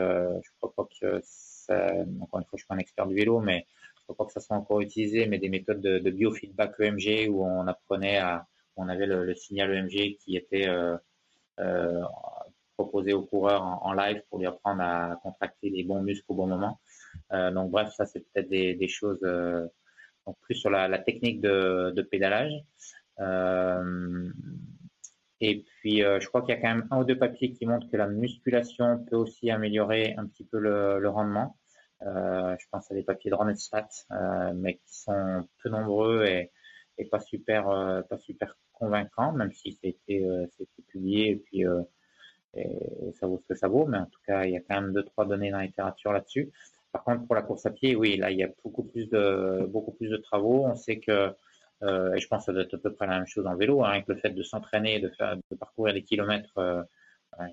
je crois pas que encore une fois, je suis pas un expert du vélo, mais je crois pas que ça soit encore utilisé, mais des méthodes de, de biofeedback EMG où on apprenait à, on avait le, signal EMG qui était euh, euh, proposé au coureur en, live pour lui apprendre à contracter les bons muscles au bon moment. Euh, donc bref, ça c'est peut-être des, choses plus sur la, technique de, pédalage. et puis, je crois qu'il y a quand même un ou deux papiers qui montrent que la musculation peut aussi améliorer un petit peu le, rendement. je pense à des papiers de Ronetstat, mais qui sont peu nombreux et, pas super, pas super convaincant, même si c'était euh, publié et puis euh, ça vaut ce que ça vaut, mais en tout cas, il y a quand même deux, trois données dans la littérature là-dessus. Par contre, pour la course à pied, oui, là, il y a beaucoup plus de, beaucoup plus de travaux. On sait que, euh, et je pense que ça doit être à peu près la même chose en vélo, hein, avec le fait de s'entraîner, de, faire, de parcourir des kilomètres,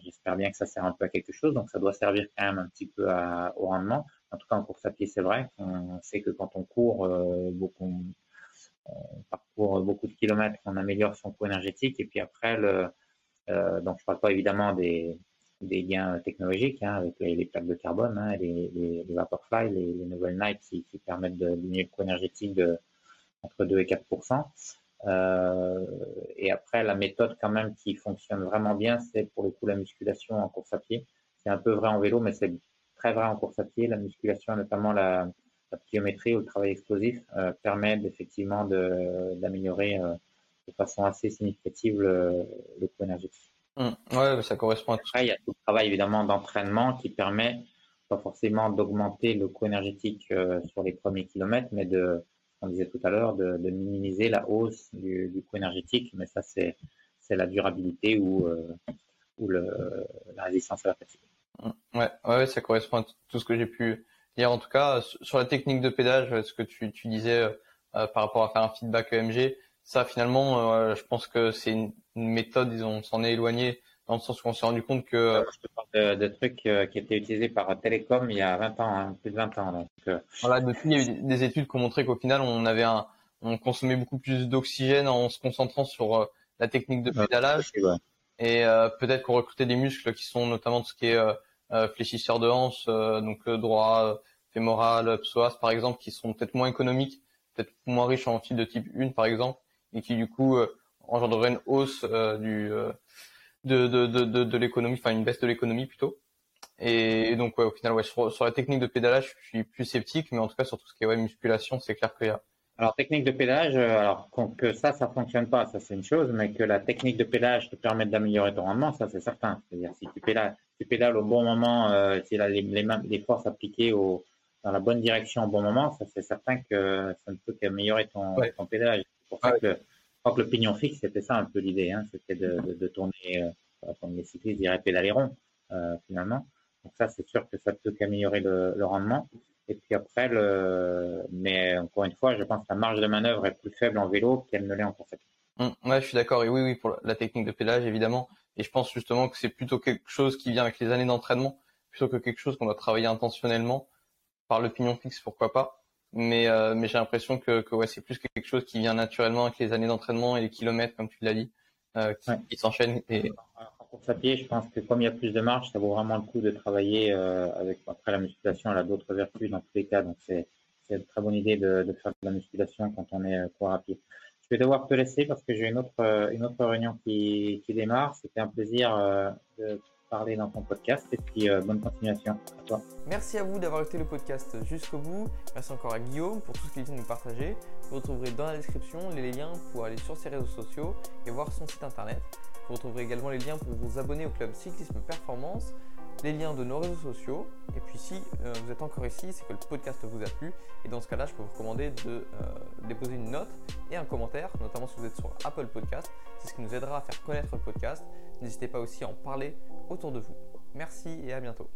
j'espère bien que ça sert un peu à quelque chose. Donc, ça doit servir quand même un petit peu au rendement. En tout cas, en course à pied, c'est vrai. On sait que quand on court, beaucoup, on parcourt beaucoup de kilomètres, on améliore son coût énergétique. Et puis après, le, euh, donc je parle pas évidemment des, des gains technologiques hein, avec les, plaques de carbone, hein, les, les, les, Vaporfly, les, les nouvelles Night qui, permettent de diminuer le coût énergétique de entre 2 et 4% euh, Et après, la méthode quand même qui fonctionne vraiment bien, c'est pour le coup la musculation en course à pied. C'est un peu vrai en vélo, mais c'est très vrai en course à pied. La musculation, notamment la, la pliométrie ou le travail explosif euh, permet effectivement d'améliorer euh, de, façon assez significative le, coût énergétique. Mmh. Ouais, ça correspond à tout. Après, il y a tout le travail évidemment d'entraînement qui permet pas forcément d'augmenter le coût énergétique euh, sur les premiers kilomètres, mais de, on disait tout à l'heure, de, minimiser la hausse du, coût énergétique. Mais ça, c'est la durabilité ou, ou le, la résistance à la fatigue. Mmh. Ouais, ouais, ça correspond à tout ce que j'ai pu en tout cas, sur la technique de pédage, ce que tu, disais euh, euh, par rapport à faire un feedback EMG, ça finalement, euh, je pense que c'est une, méthode, disons, on s'en est éloigné dans le sens où on s'est rendu compte que... Je te parle de, trucs qui étaient utilisés par Télécom il y a 20 ans, hein, plus de 20 ans. Donc, Voilà, depuis, il y a eu des études qui ont montré qu'au final, on avait un, on consommait beaucoup plus d'oxygène en se concentrant sur la technique de pédalage. Et peut-être qu'on recrutait des muscles qui sont notamment tout ce qui est fléchisseur de hanche, donc droit, fémorales, psoas par exemple, qui sont peut-être moins économiques, peut-être moins riches en fil de type 1 par exemple, et qui du coup euh, engendreraient une hausse euh, du euh, de, de, de, de, l'économie, enfin une baisse de l'économie plutôt. Et, donc ouais, au final, ouais, sur, la technique de pédalage, je suis plus sceptique, mais en tout cas sur tout ce qui est musculation, c'est clair qu'il y a. Alors technique de pédalage, alors que ça, ça fonctionne pas, ça c'est une chose, mais que la technique de pédalage te permette d'améliorer ton rendement, ça c'est certain. C'est-à-dire si tu pédales, tu pédales au bon moment, si la, les, les, les forces appliquées au, dans la bonne direction au bon moment, ça c'est certain que ça ne peut qu'améliorer ton, ton pédalage. C'est pour ça que, je crois que le pignon fixe, c'était ça un peu l'idée, hein, c'était de, de, de, tourner, euh, comme les cyclistes diraient, pédaler rond, euh, finalement. Donc ça, c'est sûr que ça peut qu'améliorer le, le, rendement. Et puis après, le... mais encore une fois, je pense que la marge de manœuvre est plus faible en vélo qu'elle ne l'est en course à pied. Mmh, ouais, je suis d'accord. Et oui, oui, pour la technique de pédalage, évidemment. Et je pense justement que c'est plutôt quelque chose qui vient avec les années d'entraînement, plutôt que quelque chose qu'on doit travailler intentionnellement par le pignon fixe, pourquoi pas. Mais, euh, mais j'ai l'impression que, que ouais, c'est plus quelque chose qui vient naturellement avec les années d'entraînement et les kilomètres, comme tu l'as dit, euh, qui, s'enchaînent. Et... En course à pied, je pense que comme il y a plus de marge, ça vaut vraiment le coup de travailler euh, avec après la musculation, elle a d'autres vertus dans tous les cas. Donc c'est une très bonne idée de, faire de la musculation quand on est euh, coureur pied. Je vais devoir te laisser parce que j'ai une autre, une autre réunion qui, qui démarre. C'était un plaisir de parler dans ton podcast. Et puis, bonne continuation à toi. Merci à vous d'avoir écouté le podcast jusqu'au bout. Merci encore à Guillaume pour tout ce qu'il vient de nous partager. Vous retrouverez dans la description les liens pour aller sur ses réseaux sociaux et voir son site internet. Vous retrouverez également les liens pour vous abonner au club Cyclisme Performance, les liens de nos réseaux sociaux. Et puis si euh, vous êtes encore ici, c'est que le podcast vous a plu. Et dans ce cas-là, je peux vous recommander de euh, déposer une note et un commentaire, notamment si vous êtes sur Apple Podcast. C'est ce qui nous aidera à faire connaître le podcast. N'hésitez pas aussi à en parler autour de vous. Merci et à bientôt.